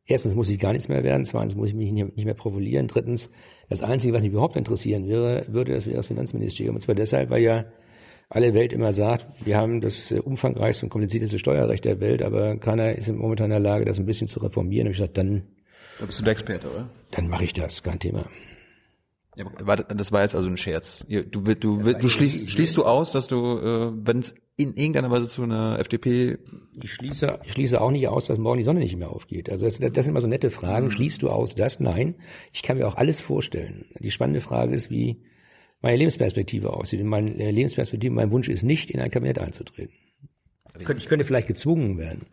Erstens muss ich gar nichts mehr werden. Zweitens muss ich mich nicht mehr profilieren. Drittens, das Einzige, was mich überhaupt interessieren würde, würde, das wäre das Finanzministerium. Und zwar deshalb, weil ja alle Welt immer sagt, wir haben das äh, umfangreichste und komplizierteste Steuerrecht der Welt, aber keiner ist momentan in der Lage, das ein bisschen zu reformieren. Und ich gesagt, dann. Da bist du der Experte, oder? Dann mache ich das, kein Thema. Ja, aber das war jetzt also ein Scherz. Du, du, du, du schließt, schließt du aus, dass du, äh, wenn es in irgendeiner Weise zu einer FDP. Ich schließe, ich schließe auch nicht aus, dass morgen die Sonne nicht mehr aufgeht. Also das, das sind immer so nette Fragen. Mhm. Schließt du aus das? Nein. Ich kann mir auch alles vorstellen. Die spannende Frage ist, wie meine Lebensperspektive aussieht. Meine Lebensperspektive, mein Wunsch ist nicht, in ein Kabinett einzutreten. Ich könnte vielleicht gezwungen werden.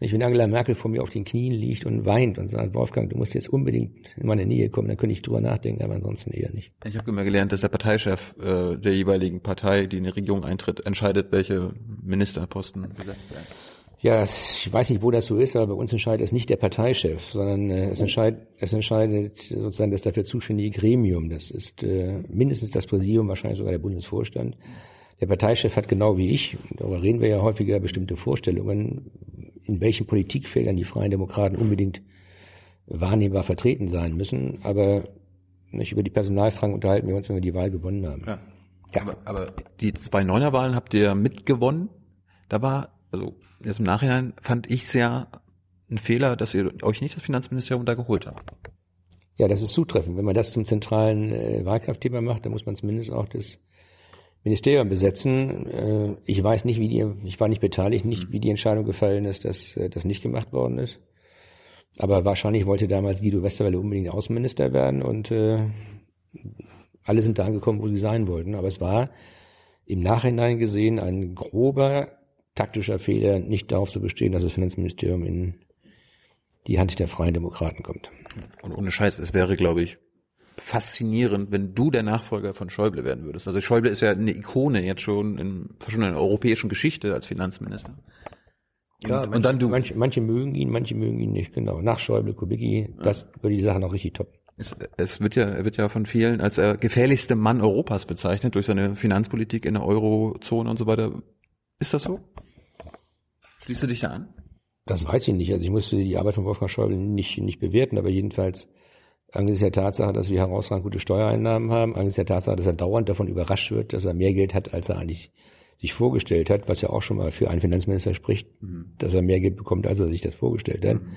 Nicht, wenn Angela Merkel vor mir auf den Knien liegt und weint und sagt, Wolfgang, du musst jetzt unbedingt in meine Nähe kommen, dann könnte ich drüber nachdenken, aber ansonsten eher nicht. Ich habe immer gelernt, dass der Parteichef äh, der jeweiligen Partei, die in die Regierung eintritt, entscheidet, welche Ministerposten besetzt werden. Ja, ich weiß nicht, wo das so ist, aber bei uns entscheidet es nicht der Parteichef, sondern äh, es, entscheidet, es entscheidet sozusagen das dafür zuständige Gremium. Das ist äh, mindestens das Präsidium, wahrscheinlich sogar der Bundesvorstand. Der Parteichef hat genau wie ich, darüber reden wir ja häufiger, bestimmte Vorstellungen, in welchen Politikfeldern die Freien Demokraten unbedingt wahrnehmbar vertreten sein müssen. Aber nicht über die Personalfragen unterhalten wir uns, wenn wir die Wahl gewonnen haben. Ja. ja. Aber, aber die zwei Neunerwahlen habt ihr mitgewonnen. Da war, also jetzt im Nachhinein fand ich sehr ein Fehler, dass ihr euch nicht das Finanzministerium da geholt habt. Ja, das ist zutreffend. Wenn man das zum zentralen äh, Wahlkampfthema macht, dann muss man zumindest auch das Ministerium besetzen. Äh, ich weiß nicht, wie die, ich war nicht beteiligt, nicht wie die Entscheidung gefallen ist, dass äh, das nicht gemacht worden ist. Aber wahrscheinlich wollte damals Guido Westerwelle unbedingt Außenminister werden und äh, alle sind da angekommen, wo sie sein wollten. Aber es war im Nachhinein gesehen ein grober taktischer Fehler, nicht darauf zu bestehen, dass das Finanzministerium in die Hand der Freien Demokraten kommt. Und ohne Scheiß, es wäre, glaube ich, faszinierend, wenn du der Nachfolger von Schäuble werden würdest. Also Schäuble ist ja eine Ikone jetzt schon in, schon in der europäischen Geschichte als Finanzminister. Und, ja, manche, und dann du. Manche, manche mögen ihn, manche mögen ihn nicht, genau. Nach Schäuble, Kubicki, ja. das würde die Sache noch richtig toppen. Es, es wird ja, er wird ja von vielen als der gefährlichste Mann Europas bezeichnet durch seine Finanzpolitik in der Eurozone und so weiter. Ist das so? Schließt du dich da an? Das weiß ich nicht. Also ich musste die Arbeit von Wolfgang Schäuble nicht, nicht bewerten, aber jedenfalls angesichts der Tatsache, dass wir herausragend gute Steuereinnahmen haben, angesichts der Tatsache, dass er dauernd davon überrascht wird, dass er mehr Geld hat, als er eigentlich sich vorgestellt hat, was ja auch schon mal für einen Finanzminister spricht, mhm. dass er mehr Geld bekommt, als er sich das vorgestellt hat, mhm.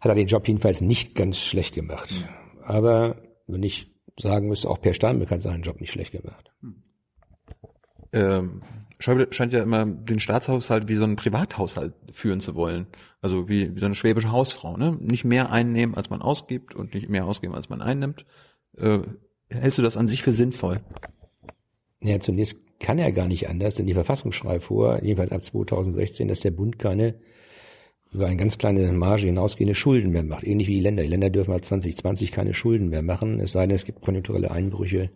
hat er den Job jedenfalls nicht ganz schlecht gemacht. Mhm. Aber wenn ich sagen müsste, auch Per Steinbeck hat seinen Job nicht schlecht gemacht. Ähm, Schäuble scheint ja immer den Staatshaushalt wie so einen Privathaushalt führen zu wollen. Also wie, wie so eine schwäbische Hausfrau, ne? Nicht mehr einnehmen, als man ausgibt und nicht mehr ausgeben, als man einnimmt. Äh, hältst du das an sich für sinnvoll? Ja, zunächst kann er gar nicht anders, denn die Verfassung schreibt vor, jedenfalls ab 2016, dass der Bund keine über eine ganz kleine Marge hinausgehende Schulden mehr macht. Ähnlich wie die Länder. Die Länder dürfen ab 2020 keine Schulden mehr machen, es sei denn, es gibt konjunkturelle Einbrüche.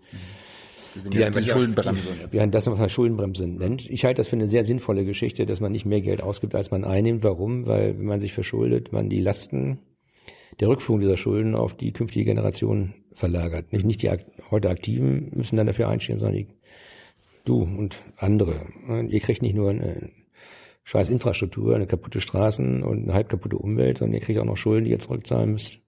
Die einfach die Schuldenbremse. Während das, was man Schuldenbremse nennt. Ich halte das für eine sehr sinnvolle Geschichte, dass man nicht mehr Geld ausgibt, als man einnimmt. Warum? Weil, wenn man sich verschuldet, man die Lasten der Rückführung dieser Schulden auf die künftige Generation verlagert. Nicht, nicht die heute Aktiven müssen dann dafür einstehen, sondern die, du und andere. Ihr kriegt nicht nur eine scheiß Infrastruktur, eine kaputte Straßen und eine halb kaputte Umwelt, sondern ihr kriegt auch noch Schulden, die ihr zurückzahlen müsst.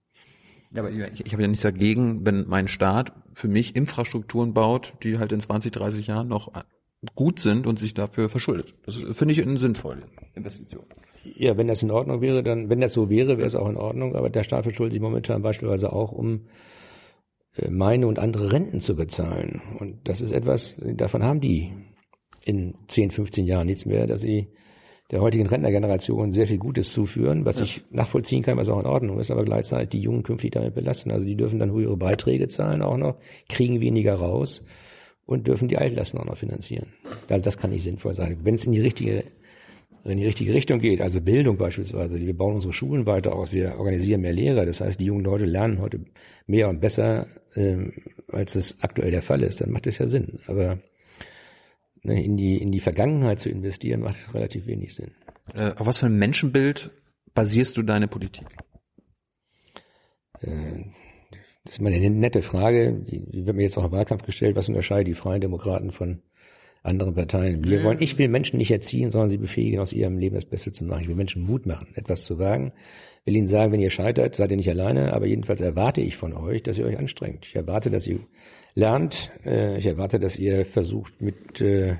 Ja, aber ich, ich habe ja nichts dagegen, wenn mein Staat für mich Infrastrukturen baut, die halt in 20, 30 Jahren noch gut sind und sich dafür verschuldet. Das finde ich eine sinnvolle Investition. Ja, wenn das in Ordnung wäre, dann, wenn das so wäre, wäre es auch in Ordnung. Aber der Staat verschuldet sich momentan beispielsweise auch, um äh, meine und andere Renten zu bezahlen. Und das ist etwas, davon haben die in 10, 15 Jahren nichts mehr, dass sie der heutigen Rentnergeneration sehr viel Gutes zuführen, was ja. ich nachvollziehen kann, was auch in Ordnung ist, aber gleichzeitig die Jungen künftig damit belasten. Also die dürfen dann höhere Beiträge zahlen auch noch, kriegen weniger raus und dürfen die Altlasten auch noch finanzieren. Also das kann nicht sinnvoll sein. Wenn es in die richtige in die richtige Richtung geht, also Bildung beispielsweise, wir bauen unsere Schulen weiter aus, wir organisieren mehr Lehrer, das heißt, die jungen Leute lernen heute mehr und besser, ähm, als es aktuell der Fall ist, dann macht das ja Sinn. Aber ne, in, die, in die Vergangenheit zu investieren, macht relativ wenig Sinn. Äh, auf was für ein Menschenbild basierst du deine Politik? Äh, das ist mal eine nette Frage, die, die wird mir jetzt auch im Wahlkampf gestellt, was unterscheidet die Freien Demokraten von anderen Parteien. Wir wollen, ich will Menschen nicht erziehen, sondern sie befähigen, aus ihrem Leben das Beste zu machen. Ich will Menschen Mut machen, etwas zu wagen. Ich will ihnen sagen, wenn ihr scheitert, seid ihr nicht alleine, aber jedenfalls erwarte ich von euch, dass ihr euch anstrengt. Ich erwarte, dass ihr lernt. Äh, ich erwarte, dass ihr versucht, mit, äh,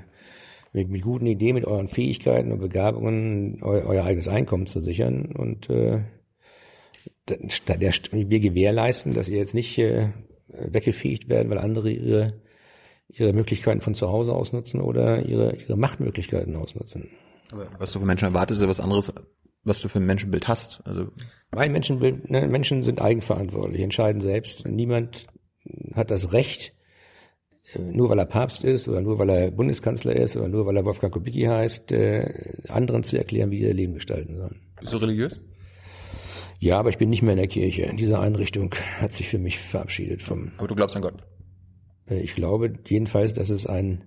mit, mit guten Ideen, mit euren Fähigkeiten und Begabungen eu, euer eigenes Einkommen zu sichern. Und äh, der, der, wir gewährleisten, dass ihr jetzt nicht äh, weggefegt werden, weil andere ihre ihre Möglichkeiten von zu Hause ausnutzen oder ihre, ihre Machtmöglichkeiten ausnutzen. Aber was du von Menschen erwartest, ist ja was anderes, was du für ein Menschenbild hast. Also mein Menschenbild, ne, Menschen sind eigenverantwortlich, entscheiden selbst. Niemand hat das Recht, äh, nur weil er Papst ist oder nur weil er Bundeskanzler ist oder nur weil er Wolfgang Kubicki heißt, äh, anderen zu erklären, wie sie ihr Leben gestalten sollen. Bist du religiös? Ja, aber ich bin nicht mehr in der Kirche. Diese Einrichtung hat sich für mich verabschiedet vom. Aber du glaubst an Gott? Äh, ich glaube jedenfalls, dass es ein,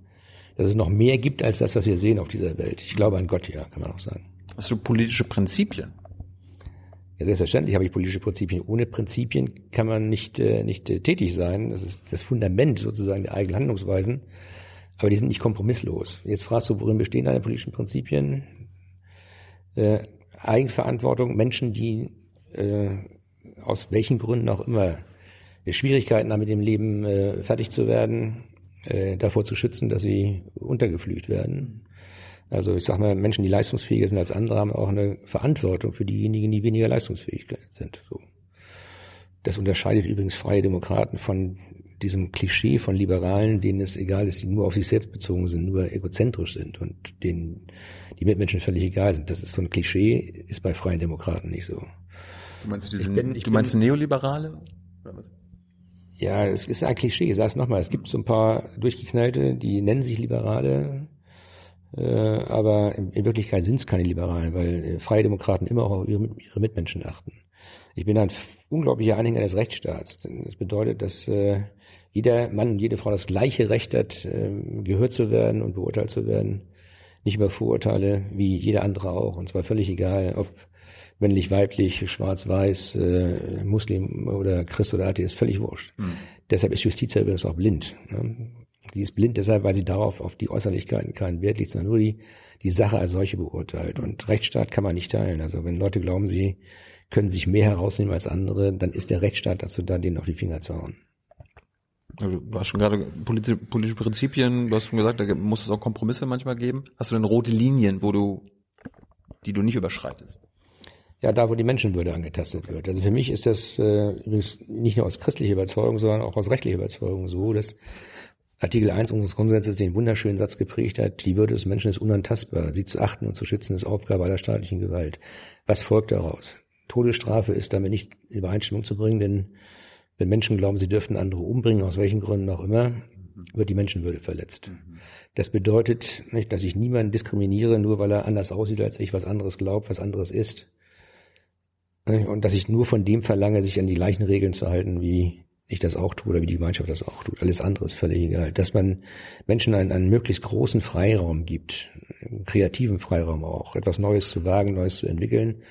dass es noch mehr gibt als das, was wir sehen auf dieser Welt. Ich glaube an Gott, ja, kann man auch sagen. Hast du politische Prinzipien? Ja, selbstverständlich habe ich politische Prinzipien. Ohne Prinzipien kann man nicht, äh, nicht äh, tätig sein. Das ist das Fundament sozusagen der eigenen Handlungsweisen. Aber die sind nicht kompromisslos. Jetzt fragst du, worin bestehen deine politischen Prinzipien? Äh, Eigenverantwortung, Menschen, die äh, aus welchen Gründen auch immer Schwierigkeiten haben, mit dem Leben äh, fertig zu werden, äh, davor zu schützen, dass sie untergeflüht werden. Also ich sage mal, Menschen, die leistungsfähiger sind als andere, haben auch eine Verantwortung für diejenigen, die weniger leistungsfähig sind. So. Das unterscheidet übrigens freie Demokraten von diesem Klischee von Liberalen, denen es egal ist, die nur auf sich selbst bezogen sind, nur egozentrisch sind und denen die Mitmenschen völlig egal sind. Das ist so ein Klischee, ist bei freien Demokraten nicht so. Du meinst, diese, bin, du meinst bin, Neoliberale? Ja, es ist ein Klischee, ich sage es nochmal, es gibt so ein paar Durchgeknallte, die nennen sich Liberale, äh, aber in, in Wirklichkeit sind es keine Liberalen, weil äh, Freie Demokraten immer auch auf ihre, ihre, Mitmenschen achten. Ich bin ein unglaublicher Anhänger des Rechtsstaats. Das bedeutet, dass äh, jeder Mann und jede Frau das gleiche Recht hat, äh, gehört zu werden und beurteilt zu werden. Nicht über Vorurteile, wie jeder andere auch. Und zwar völlig egal, ob männlich, weiblich, schwarz, weiß, äh, Muslim oder Christ oder Atheist, völlig wurscht. Mhm. Deshalb ist Justiz ja übrigens auch blind. Ne? Die ist blind deshalb, weil sie darauf auf die Äußerlichkeiten keinen Wert legt, sondern nur die, die Sache als solche beurteilt. Und Rechtsstaat kann man nicht teilen. Also wenn Leute glauben, sie können sich mehr herausnehmen als andere, dann ist der Rechtsstaat dazu da, denen auf die Finger zu hauen. Also, du hast schon gerade politische, politische Prinzipien, du hast schon gesagt, da muss es auch Kompromisse manchmal geben. Hast du denn rote Linien, wo du, die du nicht überschreitest? ja da, wo die Menschenwürde angetastet wird. Also für mich ist das äh, übrigens nicht nur aus christlicher Überzeugung, sondern auch aus rechtlicher Überzeugung so, dass Artikel 1 unseres Grundgesetzes den wunderschönen Satz geprägt hat, die Würde des Menschen ist unantastbar. Sie zu achten und zu schützen ist Aufgabe aller staatlichen Gewalt. Was folgt daraus? Todesstrafe ist damit nicht in Übereinstimmung zu bringen, denn wenn Menschen glauben, sie dürften andere umbringen, aus welchen Gründen auch immer, wird die Menschenwürde verletzt. Das bedeutet nicht, dass ich niemanden diskriminiere, nur weil er anders aussieht als ich, was anderes glaubt, was anderes ist Und dass ich nur von dem verlange, sich an die gleichen Regeln zu halten, wie ich das auch tue oder wie die Gemeinschaft das auch tut. Alles andere ist völlig egal. Dass man Menschen einen, einen möglichst großen Freiraum gibt, einen kreativen Freiraum auch, etwas Neues zu wagen, Neues zu entwickeln.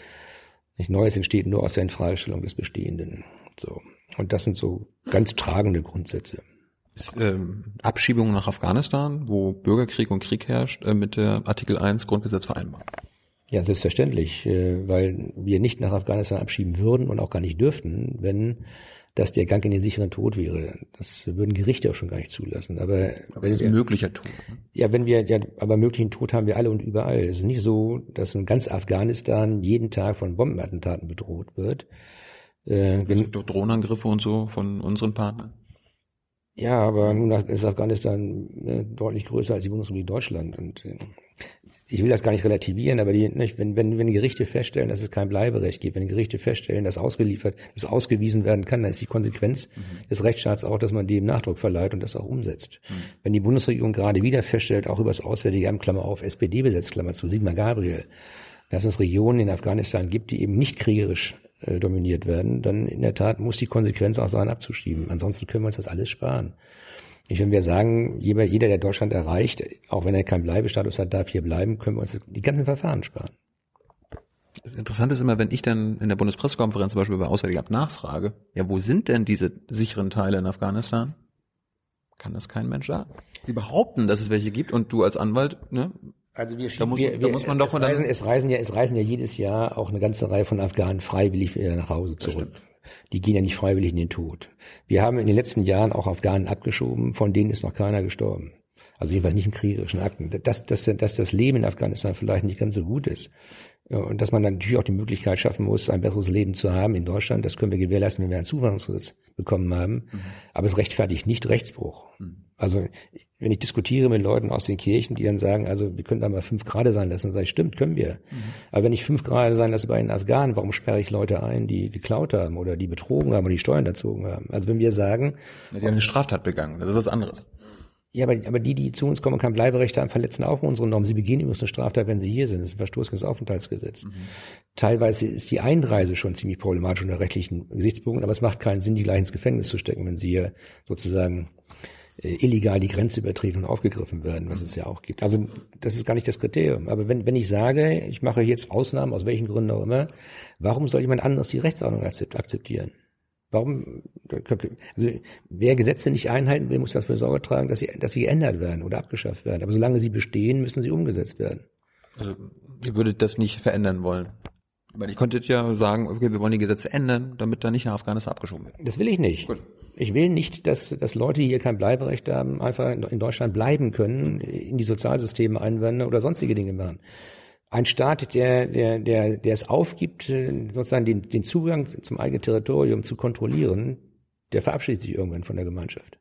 Nicht Neues entsteht nur aus der Infragestellung des Bestehenden. So. Und das sind so ganz tragende Grundsätze. Ähm, Abschiebung nach Afghanistan, wo Bürgerkrieg und Krieg herrscht, äh, mit der Artikel 1 Grundgesetz vereinbar? Ja, selbstverständlich, äh, weil wir nicht nach Afghanistan abschieben würden und auch gar nicht dürften, wenn das der Gang in den sicheren Tod wäre. Das würden Gerichte auch schon gar nicht zulassen. Aber, aber wenn das ist ein möglicher Tod. Ne? Ja, wenn wir, ja, aber möglichen Tod haben wir alle und überall. Es ist nicht so, dass in ganz Afghanistan jeden Tag von Bombenattentaten bedroht wird. Äh, es gibt doch Drohnenangriffe und so von unseren Partnern. Ja, aber nun ist Afghanistan äh, deutlich größer als die Bundesrepublik Deutschland. Und äh, ich will das gar nicht relativieren, aber die, nicht, wenn, wenn, wenn Gerichte feststellen, dass es kein Bleiberecht gibt, wenn Gerichte feststellen, dass ausgeliefert, dass ausgewiesen werden kann, dann ist die Konsequenz mhm. des Rechtsstaats auch, dass man dem Nachdruck verleiht und das auch umsetzt. Mhm. Wenn die Bundesregierung gerade wieder feststellt, auch über das Auswärtige Amt, Klammer auf, SPD-Besetz, Klammer zu, Sigmar Gabriel, dass es Regionen in Afghanistan gibt, die eben nicht kriegerisch äh, dominiert werden, dann in der Tat muss die Konsequenz auch sein, abzuschieben. Ansonsten können wir uns das alles sparen. Ich, wenn wir sagen, jeder, jeder, der Deutschland erreicht, auch wenn er keinen Bleibestatus hat, darf hier bleiben, können wir uns die ganzen Verfahren sparen. Das Interessante ist immer, wenn ich dann in der Bundespressekonferenz zum Beispiel bei Auswärtigem Amt nachfrage, ja, wo sind denn diese sicheren Teile in Afghanistan? Kann das kein Mensch sagen. Sie behaupten, dass es welche gibt und du als Anwalt, ne? Also wir, da muss, wir, da muss man doch es, reisen, es reisen ja, es reisen ja jedes Jahr auch eine ganze Reihe von Afghanen freiwillig wieder nach Hause zurück. Die gehen ja nicht freiwillig in den Tod. Wir haben in den letzten Jahren auch Afghanen abgeschoben, von denen ist noch keiner gestorben. Also jedenfalls nicht im kriegerischen Akten. Dass, dass, dass das Leben in Afghanistan vielleicht nicht ganz so gut ist. Und dass man dann natürlich auch die Möglichkeit schaffen muss, ein besseres Leben zu haben in Deutschland. Das können wir gewährleisten, wenn wir einen Zuwanderungsgesetz bekommen haben. Mhm. Aber es rechtfertigt nicht Rechtsbruch. Mhm. Also wenn ich diskutiere mit Leuten aus den Kirchen, die dann sagen, also wir können da mal fünf Grad sein lassen, dann sage ich, stimmt, können wir. Mhm. Aber wenn ich fünf Grad sein lasse bei den Afghanen, warum sperre ich Leute ein, die geklaut haben oder die betrogen haben oder die Steuern erzogen haben? Also wenn wir sagen... Ja, die haben eine Straftat begangen, das ist was anderes. Ja, aber, aber die, die zu uns kommen und kein Bleiberecht haben, verletzen auch unsere Normen. Sie begehen übrigens eine Straftat, wenn sie hier sind. Das ist ein Verstoß gegen das Aufenthaltsgesetz. Mhm. Teilweise ist die Einreise schon ziemlich problematisch unter rechtlichen Gesichtspunkten, aber es macht keinen Sinn, die gleich ins Gefängnis zu stecken, wenn sie hier sozusagen illegal die Grenze übertreten und aufgegriffen werden, was es ja auch gibt. Also das ist gar nicht das Kriterium. Aber wenn, wenn ich sage, ich mache jetzt Ausnahmen, aus welchen Gründen auch immer, warum soll jemand anderes die Rechtsordnung akzeptieren? Warum, also wer Gesetze nicht einhalten will, muss dafür Sorge tragen, dass sie, dass sie geändert werden oder abgeschafft werden. Aber solange sie bestehen, müssen sie umgesetzt werden. Also ihr würdet das nicht verändern wollen? Weil ich konntet ja sagen, okay, wir wollen die Gesetze ändern, damit da nicht nach Afghanistan abgeschoben wird. Das will ich nicht. Gut. Ich will nicht, dass, dass Leute, die hier kein Bleiberecht haben, einfach in Deutschland bleiben können, in die Sozialsysteme einwandern oder sonstige Dinge machen. Ein Staat, der, der, der, der es aufgibt, sozusagen den, den Zugang zum eigenen Territorium zu kontrollieren, der verabschiedet sich irgendwann von der Gemeinschaft.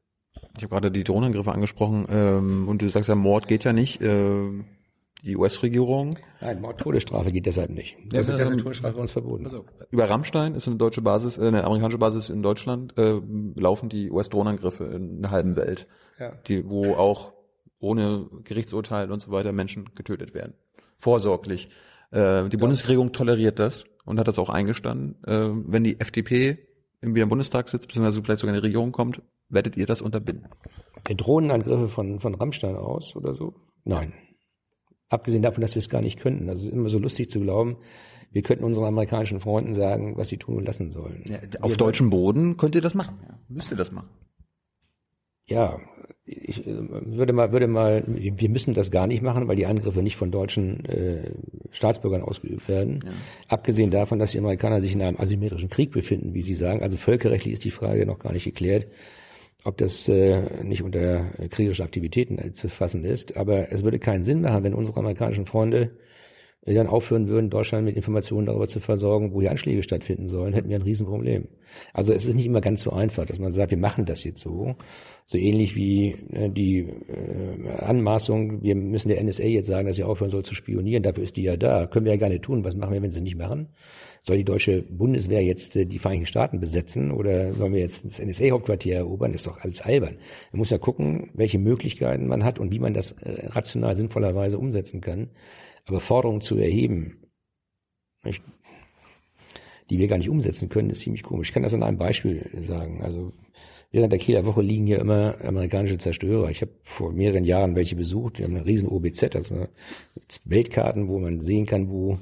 Ich habe gerade die Drohnenangriffe angesprochen ähm, und du sagst ja, Mord geht ja nicht. Äh, die US-Regierung. Nein, Mord, Todesstrafe geht deshalb nicht. Das ist eine Todesstrafe bei uns verboten. Also, über Rammstein ist eine deutsche Basis, äh, eine amerikanische Basis in Deutschland, äh, laufen die US-Drohnenangriffe in der halben Welt, ja. die, wo auch ohne Gerichtsurteil und so weiter Menschen getötet werden. Vorsorglich. Äh, die ja. Bundesregierung toleriert das und hat das auch eingestanden. Äh, wenn die FDP wieder im Bundestag sitzt, beziehungsweise vielleicht sogar in die Regierung kommt, werdet ihr das unterbinden? Drohnenangriffe von, von Rammstein aus oder so? Nein. Abgesehen davon, dass wir es gar nicht könnten. Also immer so lustig zu glauben, wir könnten unseren amerikanischen Freunden sagen, was sie tun und lassen sollen. Ja, auf deutschem Boden könnt ihr das machen. Ja. Müsst ihr das machen. Ja, ich äh, würde mal, würde mal, wir müssen das gar nicht machen, weil die Angriffe nicht von deutschen äh, Staatsbürgern ausgeübt werden. Ja. Abgesehen davon, dass die Amerikaner sich in einem asymmetrischen Krieg befinden, wie sie sagen. Also völkerrechtlich ist die Frage noch gar nicht geklärt ob das äh, nicht unter kriegerische Aktivitäten äh, zu fassen ist. Aber es würde keinen Sinn machen, wenn unsere amerikanischen Freunde äh, dann aufhören würden, Deutschland mit Informationen darüber zu versorgen, wo die Anschläge stattfinden sollen, hätten wir ein Riesenproblem. Also es ist nicht immer ganz so einfach, dass man sagt, wir machen das jetzt so. So ähnlich wie äh, die äh, Anmaßung, wir müssen der NSA jetzt sagen, dass sie aufhören soll zu spionieren, dafür ist die ja da. Können wir ja gar nicht tun. Was machen wir, wenn sie nicht machen? Soll die deutsche Bundeswehr jetzt äh, die Vereinigten Staaten besetzen oder sollen wir jetzt das NSA-Hauptquartier erobern? Ist doch alles albern. Man muss ja gucken, welche Möglichkeiten man hat und wie man das äh, rational sinnvollerweise umsetzen kann. Aber Forderungen zu erheben, die wir gar nicht umsetzen können, ist ziemlich komisch. Ich kann das an einem Beispiel sagen. Also während der Kieler Woche liegen hier immer amerikanische Zerstörer. Ich habe vor mehreren Jahren welche besucht. Wir haben eine riesen OBZ, also Weltkarten, wo man sehen kann, wo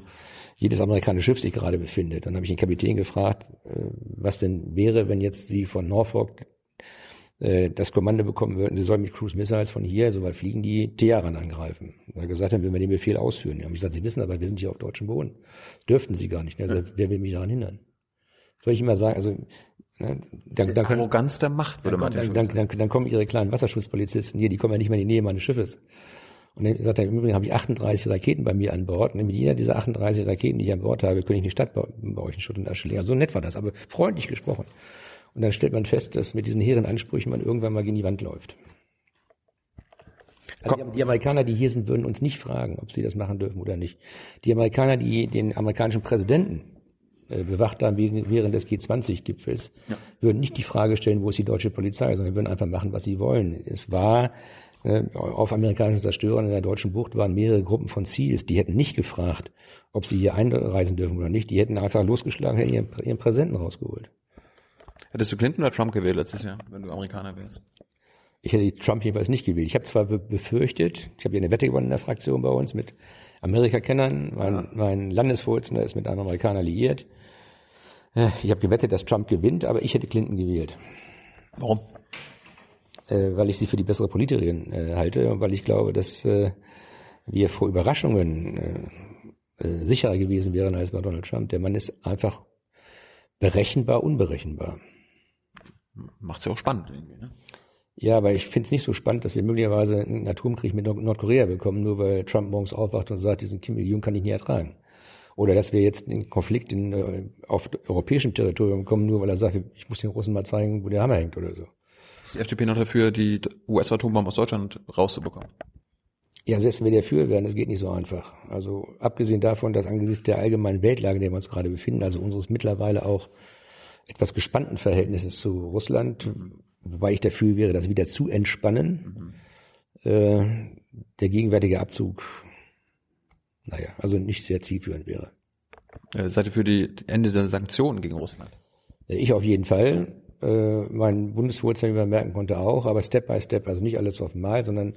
jedes amerikanische Schiff sich gerade befindet. Dann habe ich den Kapitän gefragt, äh, was denn wäre, wenn jetzt Sie von Norfolk äh, das Kommando bekommen würden, sie sollen mit Cruise Missiles von hier, so weit fliegen, die Teheran angreifen. Und er gesagt, dann würden wir den Befehl ausführen. Und ich gesagt, Sie wissen aber, wir sind hier auf deutschem Boden. Das dürften Sie gar nicht. Also, wer will mich daran hindern? Soll ich immer sagen, also ne, dann, dann Arroganz der Macht, würde man dann, dann, dann, dann kommen Ihre kleinen Wasserschutzpolizisten hier, die kommen ja nicht mehr in die Nähe meines Schiffes. Und dann sagt er, im Übrigen habe ich 38 Raketen bei mir an Bord. Und mit jeder dieser 38 Raketen, die ich an Bord habe, könnte ich eine Stadt bei, bei euch in Schutt und Asche legen. So nett war das, aber freundlich gesprochen. Und dann stellt man fest, dass mit diesen hehren Ansprüchen man irgendwann mal gegen die Wand läuft. Also die, die, Amerikaner, die hier sind, würden uns nicht fragen, ob sie das machen dürfen oder nicht. Die Amerikaner, die den amerikanischen Präsidenten äh, bewacht haben während des G20-Gipfels, ja. würden nicht die Frage stellen, wo ist die deutsche Polizei, sondern würden einfach machen, was sie wollen. Es war auf amerikanischen Zerstörern in der deutschen Bucht waren mehrere Gruppen von Ziels, die hätten nicht gefragt, ob sie hier einreisen dürfen oder nicht. Die hätten einfach losgeschlagen, hätten ihren, ihren Präsidenten rausgeholt. Hättest du Clinton oder Trump gewählt letztes Jahr, wenn du Amerikaner wärst? Ich hätte Trump jedenfalls nicht gewählt. Ich habe zwar befürchtet, ich habe ja eine Wette gewonnen in der Fraktion bei uns mit Amerika-Kennern. Mein, ja. mein Landesvorsitzender ist mit einem Amerikaner liiert. Äh, ich habe gewettet, dass Trump gewinnt, aber ich hätte Clinton gewählt. Warum? Äh, weil ich sie für die bessere Politikerin äh, halte und weil ich glaube, dass äh, wir vor Überraschungen äh, äh, sicherer gewesen wären als bei Donald Trump. Der Mann ist einfach berechenbar, unberechenbar. Macht's ja auch spannend irgendwie, ne? Ja, aber ich finde es nicht so spannend, dass wir möglicherweise einen Atomkrieg mit Nordkorea bekommen, nur weil Trump morgens aufwacht und sagt, diesen Kim Il-jung kann ich nie ertragen. Oder dass wir jetzt einen Konflikt in, äh, auf europäischem Territorium bekommen, nur weil er sagt, ich muss den Russen mal zeigen, wo der Hammer hängt oder so. Ist die FDP noch dafür, die US-Atombomben aus Deutschland rauszubekommen? Ja, selbst wenn wir dafür wären, das geht nicht so einfach. Also abgesehen davon, dass angesichts der allgemeinen Weltlage, in der wir uns gerade befinden, also unseres mittlerweile auch etwas gespannten Verhältnisses zu Russland, wobei ich dafür wäre, das wieder zu entspannen, mhm. äh, der gegenwärtige Abzug, naja, also nicht sehr zielführend wäre. Äh, seid ihr für die Ende der Sanktionen gegen Russland? Ich auf jeden Fall. Äh, mein Bundesvorsitzender merken konnte auch, aber Step by Step, also nicht alles auf einmal, sondern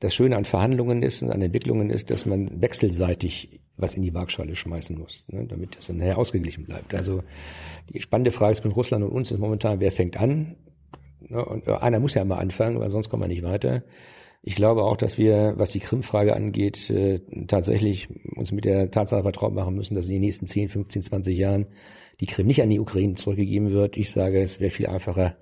das Schöne an Verhandlungen ist und an Entwicklungen ist, dass man wechselseitig was in die Waagschale schmeißen muss, ne, damit das dann nachher ausgeglichen bleibt. Also die spannende Frage zwischen Russland und uns ist momentan, wer fängt an? Ne, und äh, einer muss ja mal anfangen, weil sonst kommen wir nicht weiter. Ich glaube auch, dass wir, was die Krim-Frage angeht, äh, tatsächlich uns mit der Tatsache vertraut machen müssen, dass in den nächsten 10, 15, 20 Jahren die Krim nicht an die Ukraine zurückgegeben wird. Ich sage, es wäre viel einfacher,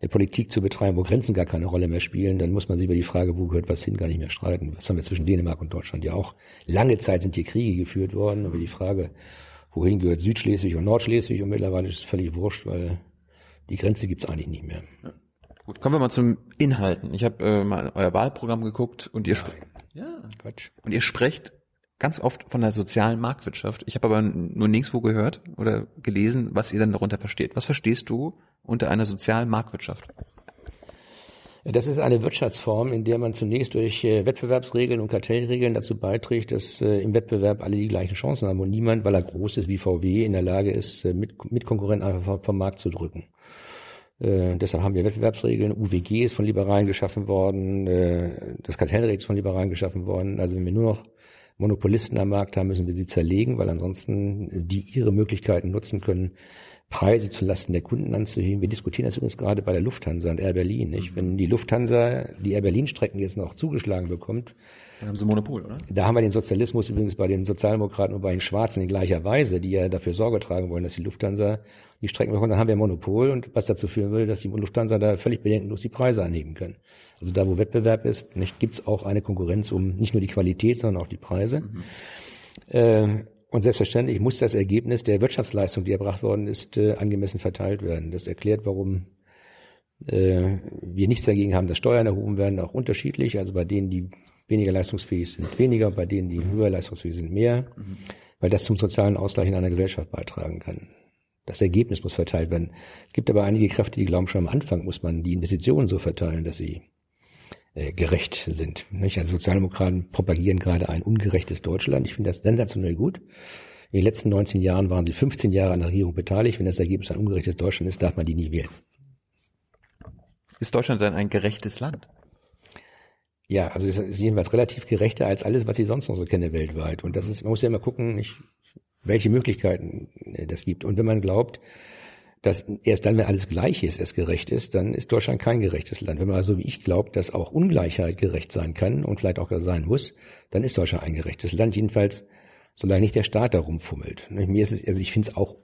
eine Politik zu betreiben, wo Grenzen gar keine Rolle mehr spielen, dann muss man sich über die Frage, wo gehört was hin, gar nicht mehr streiten. Das haben wir zwischen Dänemark und Deutschland ja auch. Lange Zeit sind hier Kriege geführt worden, aber die Frage, wohin gehört Südschleswig und Nordschleswig und mittlerweile ist es völlig wurscht, weil die Grenze gibt's eigentlich nicht mehr. Ja. Gut, kommen wir mal zum Inhalten. Ich habe äh, mal euer Wahlprogramm geguckt und ihr sprecht. Ja, Quatsch. Und ihr sprecht ganz oft von der sozialen Marktwirtschaft. Ich habe aber nur nirgendwo gehört oder gelesen, was ihr dann darunter versteht. Was verstehst du unter einer sozialen Marktwirtschaft? Das ist eine Wirtschaftsform, in der man zunächst durch äh, Wettbewerbsregeln und Kartellregeln dazu beiträgt, dass äh, im Wettbewerb alle die gleichen Chancen haben und niemand, weil er groß ist wie VW, in der Lage ist, äh, mit, mit Konkurrenten einfach vom Markt zu drücken. Äh, deshalb haben wir Wettbewerbsregeln. UWG ist von Liberalen geschaffen worden. Äh, das Kartellrecht ist von Liberalen geschaffen worden. Also wenn wir nur noch Monopolisten am Markt haben, müssen wir sie zerlegen, weil ansonsten die ihre Möglichkeiten nutzen können, Preise zu Lasten der Kunden anzuheben. Wir diskutieren das übrigens gerade bei der Lufthansa und Air Berlin. Nicht? Wenn die Lufthansa die Air Berlin Strecken jetzt noch zugeschlagen bekommt, dann haben sie Monopol, oder? Da haben wir den Sozialismus übrigens bei den Sozialdemokraten und bei den Schwarzen in gleicher Weise, die ja dafür Sorge tragen wollen, dass die Lufthansa die Strecken bekommt. Dann haben wir Monopol und was dazu führen würde, dass die Lufthansa da völlig bedenkenlos die Preise anheben können. Also da, wo Wettbewerb ist, gibt es auch eine Konkurrenz um nicht nur die Qualität, sondern auch die Preise. Mhm. Äh, und selbstverständlich muss das Ergebnis der Wirtschaftsleistung, die erbracht worden ist, äh, angemessen verteilt werden. Das erklärt, warum äh, wir nichts dagegen haben, dass Steuern erhoben werden, auch unterschiedlich. Also bei denen, die weniger leistungsfähig sind, weniger, bei denen, die höher leistungsfähig sind, mehr, mhm. weil das zum sozialen Ausgleich in einer Gesellschaft beitragen kann. Das Ergebnis muss verteilt werden. Es gibt aber einige Kräfte, die glauben, schon am Anfang muss man die Investitionen so verteilen, dass sie gerecht sind. Nicht? Also Sozialdemokraten propagieren gerade ein ungerechtes Deutschland. Ich finde das sensationell gut. In den letzten 19 Jahren waren sie 15 Jahre an der Regierung beteiligt. Wenn das Ergebnis ein ungerechtes Deutschland ist, darf man die nie wählen. Ist Deutschland denn ein gerechtes Land? Ja, also es ist jedenfalls relativ gerechter als alles, was ich sonst noch so kenne weltweit. Und das ist, man muss ja immer gucken, welche Möglichkeiten äh, das gibt. Und wenn man glaubt, dass erst dann, wenn alles gleich ist, es gerecht ist, dann ist Deutschland kein gerechtes Land. Wenn man also wie ich glaubt, dass auch Ungleichheit gerecht sein kann und vielleicht auch sein muss, dann ist Deutschland ein gerechtes Land. Jedenfalls, solange nicht der Staat da rumfummelt. Mir ist es, also ich finde es auch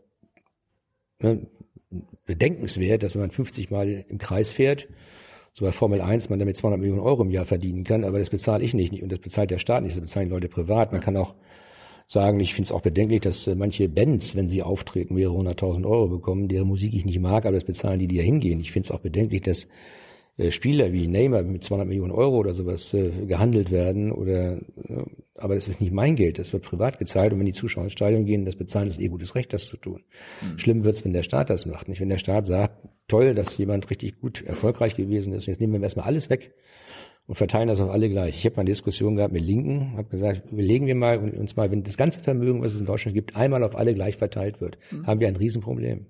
ne, bedenkenswert, dass man 50 Mal im Kreis fährt, so bei Formel 1 man damit 200 Millionen Euro im Jahr verdienen kann, aber das bezahle ich nicht und das bezahlt der Staat nicht, das bezahlen Leute privat. Man kann auch sagen, ich finde es auch bedenklich, dass äh, manche Bands, wenn sie auftreten, mehrere hunderttausend Euro bekommen, deren Musik ich nicht mag, aber das bezahlen die, die da hingehen. Ich finde es auch bedenklich, dass äh, Spieler wie Neymar mit 200 Millionen Euro oder sowas äh, gehandelt werden oder aber das ist nicht mein Geld, das wird privat gezahlt und wenn die Zuschauer ins Stadion gehen, das bezahlen, ist eh gutes Recht, das zu tun. Mhm. Schlimm wird's, wenn der Staat das macht, nicht wenn der Staat sagt, toll, dass jemand richtig gut erfolgreich gewesen ist, jetzt nehmen wir erstmal alles weg und verteilen das auf alle gleich. Ich habe mal eine Diskussion gehabt mit Linken, habe gesagt, überlegen wir mal uns mal, wenn das ganze Vermögen, was es in Deutschland gibt, einmal auf alle gleich verteilt wird, mhm. haben wir ein Riesenproblem.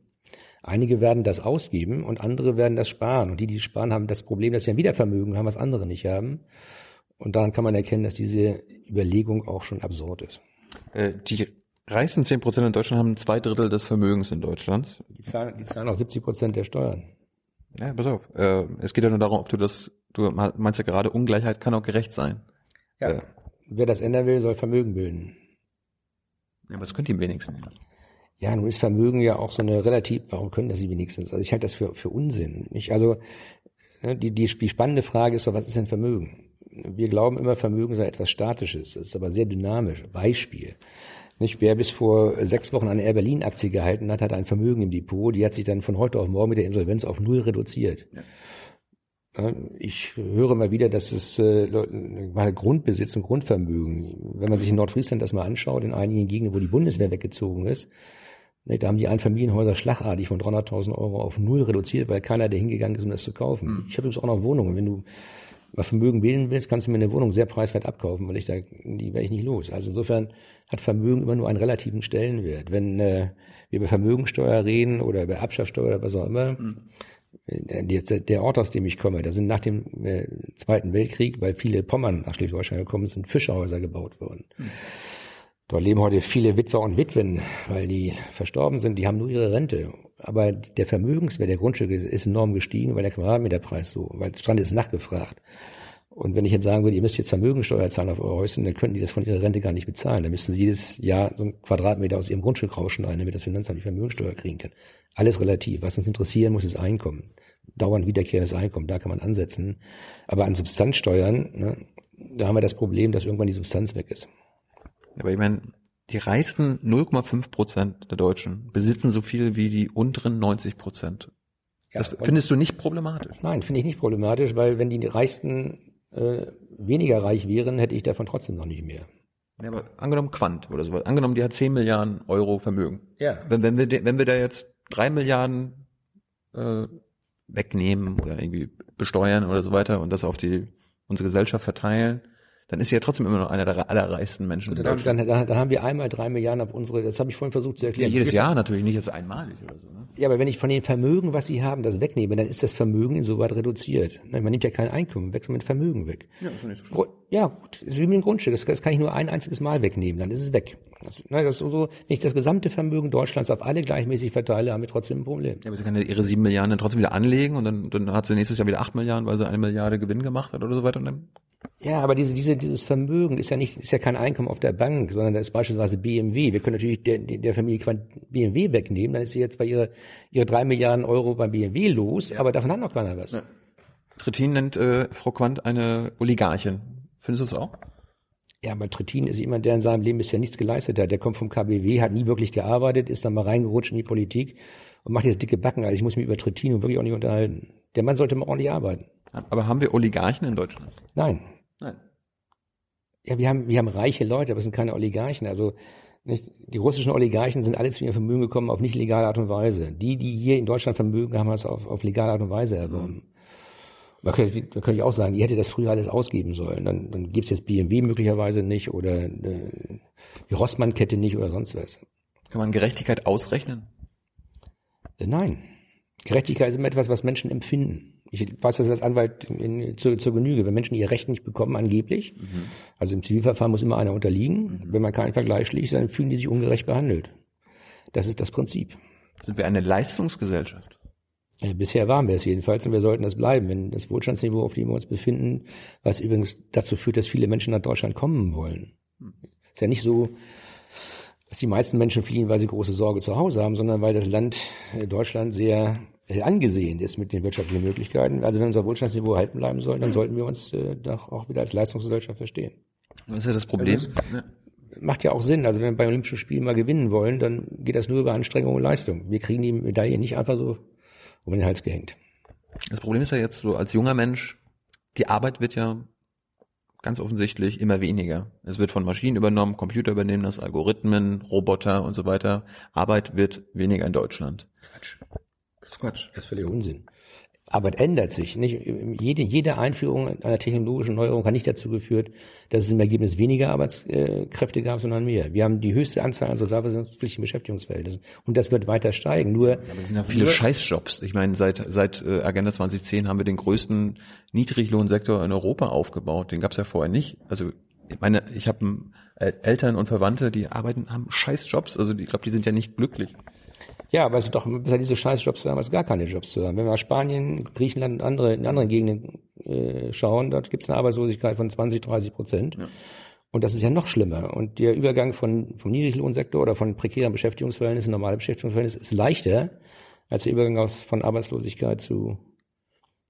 Einige werden das ausgeben und andere werden das sparen. Und die, die sparen, haben das Problem, dass sie ein Wiedervermögen haben, was andere nicht haben. Und daran kann man erkennen, dass diese Überlegung auch schon absurd ist. Äh, die reichsten zehn Prozent in Deutschland haben zwei Drittel des Vermögens in Deutschland. Die zahlen, die zahlen auch 70 Prozent der Steuern. Ja, pass auf. Äh, es geht ja nur darum, ob du das, du meinst ja gerade, Ungleichheit kann auch gerecht sein. Ja. Äh, Wer das ändern will, soll Vermögen bilden. Ja, aber das könnt ihr im wenigsten. Ja, nun ist Vermögen ja auch so eine relativ, warum können das sie wenigstens? Also ich halte das für, für Unsinn. Nicht? Also ne, die, die, die spannende Frage ist doch, was ist denn Vermögen? Wir glauben immer, Vermögen sei etwas Statisches, das ist aber sehr dynamisch. Beispiel. Nicht? Wer bis vor sechs Wochen eine Air Berlin Aktie gehalten hat, hat ein Vermögen im Depot, die hat sich dann von heute auf morgen mit der Insolvenz auf null reduziert. Ja. Ich höre mal wieder, dass es äh, mal Grundbesitz und Grundvermögen, wenn man sich in Nordfriesland das mal anschaut, in einigen Gegenden, wo die Bundeswehr weggezogen ist, Ne, da haben die Einfamilienhäuser schlagartig von 300.000 Euro auf null reduziert, weil keiner der hingegangen ist, um das zu kaufen. Mhm. Ich habe übrigens auch noch Wohnungen. Wenn du mal Vermögen wählen willst, kannst du mir eine Wohnung sehr preiswert abkaufen, weil ich da, die werde ich nicht los. Also insofern hat Vermögen immer nur einen relativen Stellenwert. Wenn äh, wir über Vermögensteuer reden oder über Abschaffsteuer oder was auch immer, mhm. Der, der Ort, aus dem ich komme, da sind nach dem äh, Zweiten Weltkrieg, weil viele Pommern nach Schleswig-Holstein gekommen sind, Fischerhäuser gebaut worden. Mhm. Dort leben heute viele Witwer und Witwen, weil die verstorben sind, die haben nur ihre Rente. Aber der Vermögenswert der Grundstücke ist enorm gestiegen, weil der Quadratmeterpreis so, weil der Strand ist nachgefragt. Und wenn ich jetzt sagen würde, ihr müsst jetzt Vermögensteuer zahlen auf eure Häuschen, dann könnten die das von ihrer Rente gar nicht bezahlen. Dann müssten sie jedes Jahr so einen Quadratmeter aus ihrem Grundstück rausschneiden, damit das Finanzamt die Vermögensteuer kriegen kann. Alles relativ. Was uns interessieren muss, ist Einkommen. Dauernd wiederkehrendes Einkommen, da kann man ansetzen. Aber an Substanzsteuern, ne, da haben wir das Problem, dass irgendwann die Substanz weg ist. Aber ich meine, die reichsten 0,5 Prozent der Deutschen besitzen so viel wie die unteren 90 Prozent. Ja, das findest du nicht problematisch? Nein, finde ich nicht problematisch, weil wenn die reichsten äh, weniger reich wären, hätte ich davon trotzdem noch nicht mehr. Ja, aber angenommen Quant oder sowas. Angenommen, die hat 10 Milliarden Euro Vermögen. Ja. Wenn, wenn, wir, wenn wir da jetzt 3 Milliarden äh, wegnehmen oder irgendwie besteuern oder so weiter und das auf die unsere Gesellschaft verteilen, dann ist sie ja trotzdem immer noch einer der allerreichsten Menschen. Dann, dann, dann, dann, haben wir einmal drei Milliarden auf unsere, das habe ich vorhin versucht zu erklären. Ja, jedes Jahr natürlich, nicht jetzt einmalig oder so. Ne? Ja, aber wenn ich von dem Vermögen, was sie haben, das wegnehme, dann ist das Vermögen insoweit reduziert. Man nimmt ja kein Einkommen, wechselt mit Vermögen weg. Ja, das ist nicht so schlimm. Ja, gut, ist wie mit dem Grundstück. Das, das, kann ich nur ein einziges Mal wegnehmen, dann ist es weg. Das, na, das ist so, wenn ich das gesamte Vermögen Deutschlands auf alle gleichmäßig verteile, haben wir trotzdem ein Problem. Ja, aber sie kann ja ihre sieben Milliarden dann trotzdem wieder anlegen und dann, dann hat sie nächstes Jahr wieder acht Milliarden, weil sie eine Milliarde Gewinn gemacht hat oder so weiter und dann ja, aber diese, diese, dieses Vermögen ist ja nicht, ist ja kein Einkommen auf der Bank, sondern das ist beispielsweise BMW. Wir können natürlich der, der Familie BMW wegnehmen, dann ist sie jetzt bei ihrer, ihre drei Milliarden Euro beim BMW los, ja. aber davon hat noch keiner was. Ja. Trittin nennt äh, Frau Quandt eine Oligarchin. Findest du das auch? Ja, aber Trittin ist jemand, der in seinem Leben bisher nichts geleistet hat. Der kommt vom KBW, hat nie wirklich gearbeitet, ist dann mal reingerutscht in die Politik und macht jetzt dicke Backen. Also ich muss mich über Trittin wirklich auch nicht unterhalten. Der Mann sollte mal ordentlich arbeiten. Aber haben wir Oligarchen in Deutschland? Nein. Nein. Ja, wir haben, wir haben reiche Leute, aber es sind keine Oligarchen. Also nicht, die russischen Oligarchen sind alle zu ihrem Vermögen gekommen auf nicht legale Art und Weise. Die, die hier in Deutschland Vermögen haben, haben es auf, auf legale Art und Weise erworben. Man könnte, man könnte auch sagen, ihr hättet das früher alles ausgeben sollen. Dann, dann gibt es jetzt BMW möglicherweise nicht oder äh, die Rossmann-Kette nicht oder sonst was. Kann man Gerechtigkeit ausrechnen? Äh, nein. Gerechtigkeit ist immer etwas, was Menschen empfinden. Ich weiß das als Anwalt in, zur, zur Genüge. Wenn Menschen ihr Recht nicht bekommen, angeblich, mhm. also im Zivilverfahren muss immer einer unterliegen. Mhm. Wenn man keinen Vergleich schließt, dann fühlen die sich ungerecht behandelt. Das ist das Prinzip. Sind wir eine Leistungsgesellschaft? Ja, bisher waren wir es jedenfalls und wir sollten das bleiben. Wenn das Wohlstandsniveau, auf dem wir uns befinden, was übrigens dazu führt, dass viele Menschen nach Deutschland kommen wollen. Ist ja nicht so, dass die meisten Menschen fliehen, weil sie große Sorge zu Hause haben, sondern weil das Land äh, Deutschland sehr äh, angesehen ist mit den wirtschaftlichen Möglichkeiten. Also wenn unser Wohlstandsniveau halten bleiben soll, dann sollten wir uns äh, doch auch wieder als Leistungsgesellschaft verstehen. Was ist ja das Problem? Also, macht ja auch Sinn. Also wenn wir bei Olympischen Spielen mal gewinnen wollen, dann geht das nur über Anstrengung und Leistung. Wir kriegen die Medaille nicht einfach so um den Hals gehängt. Das Problem ist ja jetzt so als junger Mensch, die Arbeit wird ja ganz offensichtlich immer weniger. Es wird von Maschinen übernommen, Computer übernehmen das, Algorithmen, Roboter und so weiter. Arbeit wird weniger in Deutschland. Quatsch. Das ist Quatsch. Das ist völlig Unsinn. Arbeit ändert sich. Nicht? Jede, jede Einführung einer technologischen Neuerung hat nicht dazu geführt, dass es im Ergebnis weniger Arbeitskräfte gab, sondern mehr. Wir haben die höchste Anzahl an sozialversicherungspflichtigen Beschäftigungsverhältnissen. Und das wird weiter steigen. Nur, ja, aber es sind ja viele Scheißjobs. Ich meine, seit, seit äh, Agenda 2010 haben wir den größten Niedriglohnsektor in Europa aufgebaut. Den gab es ja vorher nicht. Also ich meine, ich habe Eltern und Verwandte, die arbeiten, haben Scheißjobs. Also ich glaube, die sind ja nicht glücklich. Ja, aber es ist doch besser, diese Scheißjobs zu haben, als gar keine Jobs zu haben. Wenn wir nach Spanien, Griechenland und andere, in anderen Gegenden äh, schauen, dort gibt es eine Arbeitslosigkeit von 20, 30 Prozent. Ja. Und das ist ja noch schlimmer. Und der Übergang von, vom Niedriglohnsektor oder von prekären Beschäftigungsverhältnissen, normale Beschäftigungsverhältnissen, ist leichter als der Übergang aus, von Arbeitslosigkeit zu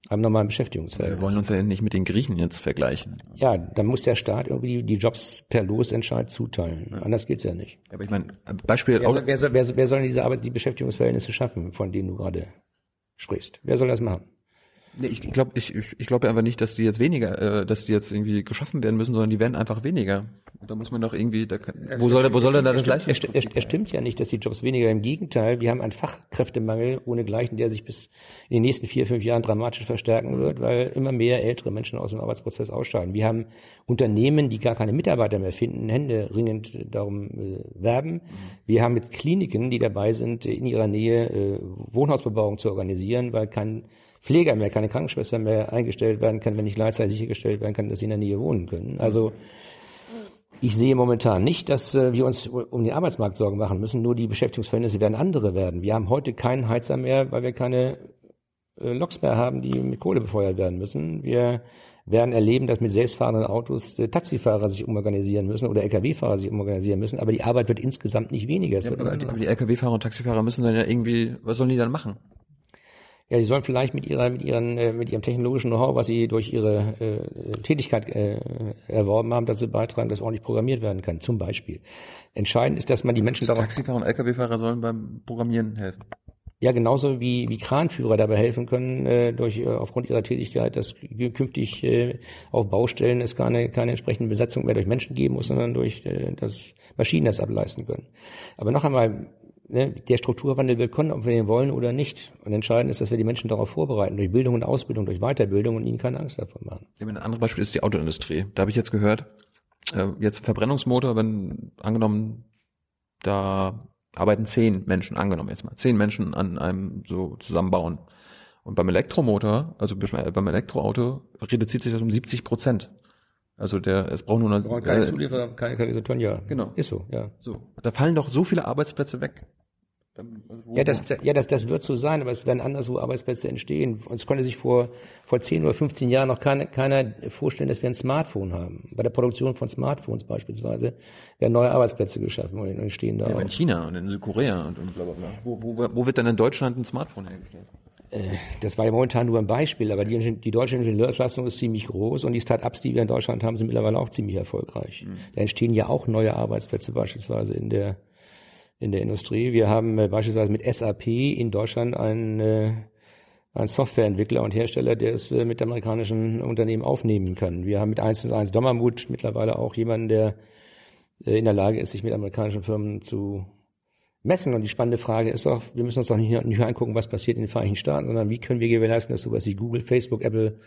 einem normalen Beschäftigungsverhältnis. Wir wollen uns ja nicht mit den Griechen jetzt vergleichen. Ja, dann muss der Staat irgendwie die Jobs per Losentscheid zuteilen. Ja. Anders geht's ja nicht. Aber ich meine, Beispiel... Wer soll, wer, soll, wer, wer soll diese Arbeit, die Beschäftigungsverhältnisse schaffen, von denen du gerade sprichst? Wer soll das machen? Nee, ich glaube ich, ich glaube einfach nicht, dass die jetzt weniger, äh, dass die jetzt irgendwie geschaffen werden müssen, sondern die werden einfach weniger. Da muss man doch irgendwie, da kann, wo soll, wo soll denn da das Leistung? Er, er, er stimmt ja nicht, dass die Jobs weniger. Im Gegenteil, wir haben einen Fachkräftemangel ohnegleichen, der sich bis in den nächsten vier, fünf Jahren dramatisch verstärken wird, weil immer mehr ältere Menschen aus dem Arbeitsprozess aussteigen. Wir haben Unternehmen, die gar keine Mitarbeiter mehr finden, Hände ringend darum äh, werben. Wir haben jetzt Kliniken, die dabei sind, in ihrer Nähe äh, Wohnhausbebauung zu organisieren, weil kein Pfleger mehr, keine Krankenschwester mehr eingestellt werden kann, wenn nicht gleichzeitig sichergestellt werden kann, dass sie in der Nähe wohnen können. Also ich sehe momentan nicht, dass äh, wir uns um den Arbeitsmarkt Sorgen machen müssen, nur die Beschäftigungsverhältnisse werden andere werden. Wir haben heute keinen Heizer mehr, weil wir keine äh, Loks mehr haben, die mit Kohle befeuert werden müssen. Wir werden erleben, dass mit selbstfahrenden Autos äh, Taxifahrer sich umorganisieren müssen oder Lkw-Fahrer sich umorganisieren müssen, aber die Arbeit wird insgesamt nicht weniger. Ja, aber die, die Lkw-Fahrer und Taxifahrer müssen dann ja irgendwie, was sollen die dann machen? Ja, die sollen vielleicht mit ihrer, mit ihren, äh, mit ihrem technologischen Know-how, was sie durch ihre äh, Tätigkeit äh, erworben haben, dazu beitragen, dass ordentlich programmiert werden kann. Zum Beispiel. Entscheidend ist, dass man die Menschen darauf. Taxifahrer und Lkw-Fahrer sollen beim Programmieren helfen. Ja, genauso wie, wie Kranführer dabei helfen können, äh, durch äh, aufgrund ihrer Tätigkeit, dass künftig äh, auf Baustellen es keine, keine entsprechende Besetzung mehr durch Menschen geben muss, sondern durch äh, das Maschinen das ableisten können. Aber noch einmal, ne, der Strukturwandel wird kommen, ob wir den wollen oder nicht. Und entscheidend ist, dass wir die Menschen darauf vorbereiten, durch Bildung und Ausbildung, durch Weiterbildung und ihnen keine Angst davon machen. Ja, ein anderes Beispiel ist die Autoindustrie. Da habe ich jetzt gehört, äh, jetzt Verbrennungsmotor, wenn angenommen, da arbeiten zehn Menschen, angenommen jetzt mal, zehn Menschen an einem so zusammenbauen. Und beim Elektromotor, also beim Elektroauto, reduziert sich das um 70 Prozent. Also der, es braucht nur eine, keine äh, Zulieferer, keine Katalysatoren, ja. Genau. Ist so, ja. So. Da fallen doch so viele Arbeitsplätze weg. Also ja, das, ja das, das wird so sein, aber es werden anderswo Arbeitsplätze entstehen. Und es konnte sich vor, vor 10 oder 15 Jahren noch keine, keiner vorstellen, dass wir ein Smartphone haben. Bei der Produktion von Smartphones beispielsweise werden neue Arbeitsplätze geschaffen und entstehen da. Ja, auch. in China und in Südkorea und, und bla bla bla. Wo, wo, wo wird dann in Deutschland ein Smartphone hergestellt? Äh, das war ja momentan nur ein Beispiel, aber die, die deutsche Ingenieursleistung ist ziemlich groß und die Start-ups, die wir in Deutschland haben, sind mittlerweile auch ziemlich erfolgreich. Mhm. Da entstehen ja auch neue Arbeitsplätze beispielsweise in der, in der Industrie. Wir haben äh, beispielsweise mit SAP in Deutschland einen, äh, einen Softwareentwickler und Hersteller, der es mit amerikanischen Unternehmen aufnehmen kann. Wir haben mit 1 1 Dommermut mittlerweile auch jemanden, der in der Lage ist, sich mit amerikanischen Firmen zu messen. Und die spannende Frage ist doch, wir müssen uns doch nicht nur, angucken, was passiert in den Vereinigten Staaten, sondern wie können wir gewährleisten, dass sowas wie Google, Facebook, Apple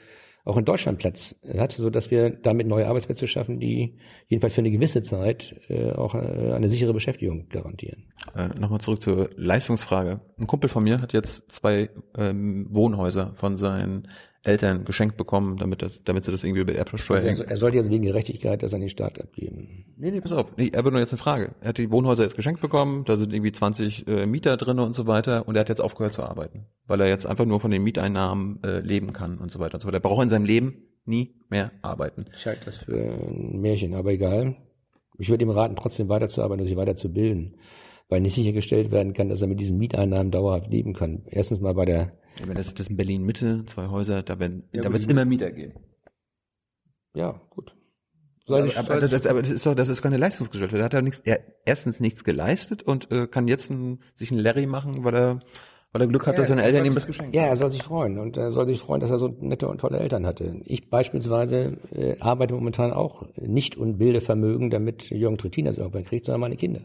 auch in Deutschland Platz hat, so dass wir damit neue Arbeitsplätze schaffen, die jedenfalls für eine gewisse Zeit äh, auch äh, eine sichere Beschäftigung garantieren. Äh, Nochmal zurück zur Leistungsfrage. Ein Kumpel von mir hat jetzt zwei ähm, Wohnhäuser von seinen Eltern geschenkt bekommen, damit, das, damit sie das irgendwie über die Erbschaftssteuer Also er, er sollte jetzt wegen Gerechtigkeit das an den Staat abgeben. Nee, nee, pass auf. Nee, aber nur jetzt eine Frage. Er hat die Wohnhäuser jetzt geschenkt bekommen, da sind irgendwie 20 äh, Mieter drinne und so weiter und er hat jetzt aufgehört zu arbeiten, weil er jetzt einfach nur von den Mieteinnahmen äh, leben kann und so weiter und so weiter. Er braucht in seinem Leben nie mehr arbeiten. Ich halte das für ein Märchen, aber egal. Ich würde ihm raten, trotzdem weiterzuarbeiten und sich weiterzubilden, weil nicht sichergestellt werden kann, dass er mit diesen Mieteinnahmen dauerhaft leben kann. Erstens mal bei der Ja, wenn das, das in Berlin Mitte, zwei Häuser, da, werden, Ja, da wird es immer Mieter geben. Ja, gut. Soll Aber, ich, aber, soll das, aber das ist doch, das ist keine Leistungsgesellschaft. Er hat ja nichts, er erstens nichts geleistet und äh, kann jetzt ein, sich einen Larry machen, weil er, weil er Glück hat, Ja, dass seine er Eltern ihm das geschenkt ja, er soll sich freuen und er soll sich freuen, dass er so nette und tolle Eltern hatte. Ich beispielsweise äh, arbeite momentan auch nicht und bilde Vermögen, damit Jürgen Trittin das irgendwann kriegt, sondern meine Kinder.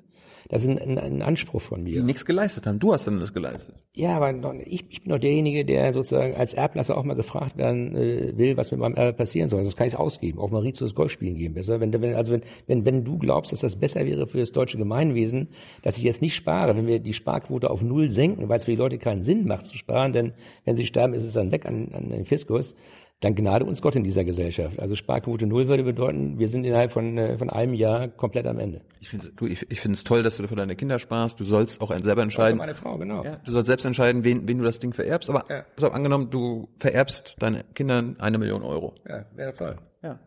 Das ist ein, ein, ein Anspruch von die mir. nichts geleistet haben. Du hast dann das geleistet. Ja, aber ich, ich bin doch derjenige, der sozusagen als Erblasser auch mal gefragt werden äh, will, was mit meinem Erbe passieren soll. Das kann ich ausgeben. Auf Mauritius Golf spielen gehen besser. Wenn, wenn, also wenn, wenn, wenn du glaubst, dass das besser wäre für das deutsche Gemeinwesen, dass ich jetzt nicht spare, wenn wir die Sparquote auf null senken, weil es für die Leute keinen Sinn macht zu sparen, denn wenn sie sterben, ist es dann weg an, an den Fiskus, dann gnade uns Gott in dieser Gesellschaft. Also Sparquote null würde bedeuten, wir sind innerhalb von, äh, von einem Jahr komplett am Ende. Ich finde du, ich, ich finde es toll, dass du für deine Kinder sparst. Du sollst auch selber entscheiden. meine Frau, genau. Ja, du sollst selbst entscheiden, wen, wen du das Ding vererbst. Aber Ja. pass auf, angenommen, du vererbst deinen Kindern eine Million Euro. Ja, wäre toll. Ja.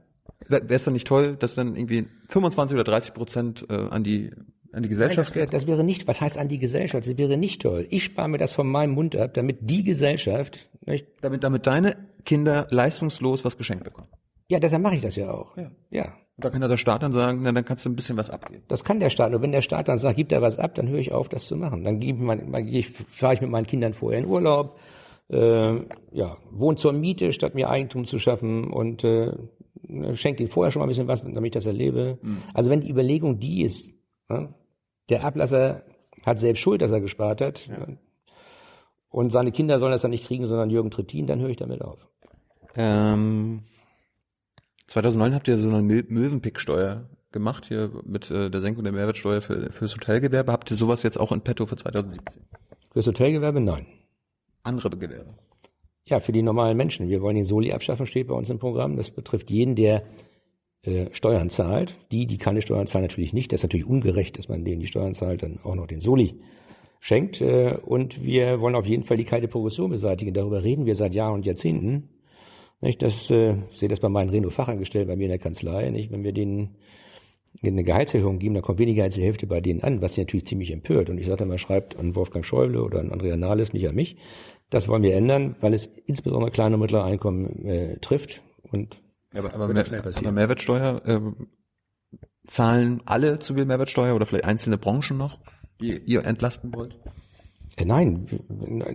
Wäre es dann nicht toll, dass dann irgendwie 25 oder 30 Prozent äh, an die an die Nein, Gesellschaft das, wäre, das wäre nicht, was heißt an die Gesellschaft? Das wäre nicht toll. Ich spare mir das von meinem Mund ab, damit die Gesellschaft, nicht, damit damit deine Kinder leistungslos was geschenkt bekommen. ja, deshalb mache ich das ja auch. Ja. ja. Und da kann ja der Staat dann sagen, na, dann kannst du ein bisschen was abgeben. Das kann der Staat. Nur wenn der Staat dann sagt, gibt er was ab, dann höre ich auf, das zu machen. Dann mein, ich, fahre ich mit meinen Kindern vorher in Urlaub, äh, ja, wohnt zur Miete, statt mir Eigentum zu schaffen und äh, schenkt ihnen vorher schon mal ein bisschen was, damit ich das erlebe. Also wenn die Überlegung die ist, ne, der Ablasser hat selbst Schuld, dass er gespart hat, und seine Kinder sollen das dann nicht kriegen, sondern Jürgen Trittin, dann höre ich damit auf. Ähm, 2009 habt ihr so eine Möwenpicksteuer gemacht hier mit äh, der Senkung der Mehrwertsteuer für fürs Hotelgewerbe. Habt ihr sowas jetzt auch in petto für 2017? Fürs Hotelgewerbe nein. Andere Gewerbe. Ja, für die normalen Menschen. Wir wollen den Soli abschaffen, steht bei uns im Programm. Das betrifft jeden, der äh, Steuern zahlt. Die, die keine Steuern zahlen, natürlich nicht. Das ist natürlich ungerecht, dass man denen die Steuern zahlt, dann auch noch den Soli schenkt. Äh, und wir wollen auf jeden Fall die kalte Progression beseitigen. Darüber reden wir seit Jahren und Jahrzehnten. Das, äh, ich sehe das bei meinen Renault-Fachangestellten bei mir in der Kanzlei. Wenn wir denen eine Gehaltserhöhung geben, dann kommt weniger als die Hälfte bei denen an, was sie natürlich ziemlich empört. Und ich sage mal, schreibt an Wolfgang Schäuble oder an Andrea Nahles, nicht an mich. Das wollen wir ändern, weil es insbesondere kleine und mittlere Einkommen äh, trifft. Und Ja, aber, aber, Mehr, aber Mehrwertsteuer, ähm, zahlen alle zu viel Mehrwertsteuer oder vielleicht einzelne Branchen noch, die ihr entlasten wollt? äh, nein,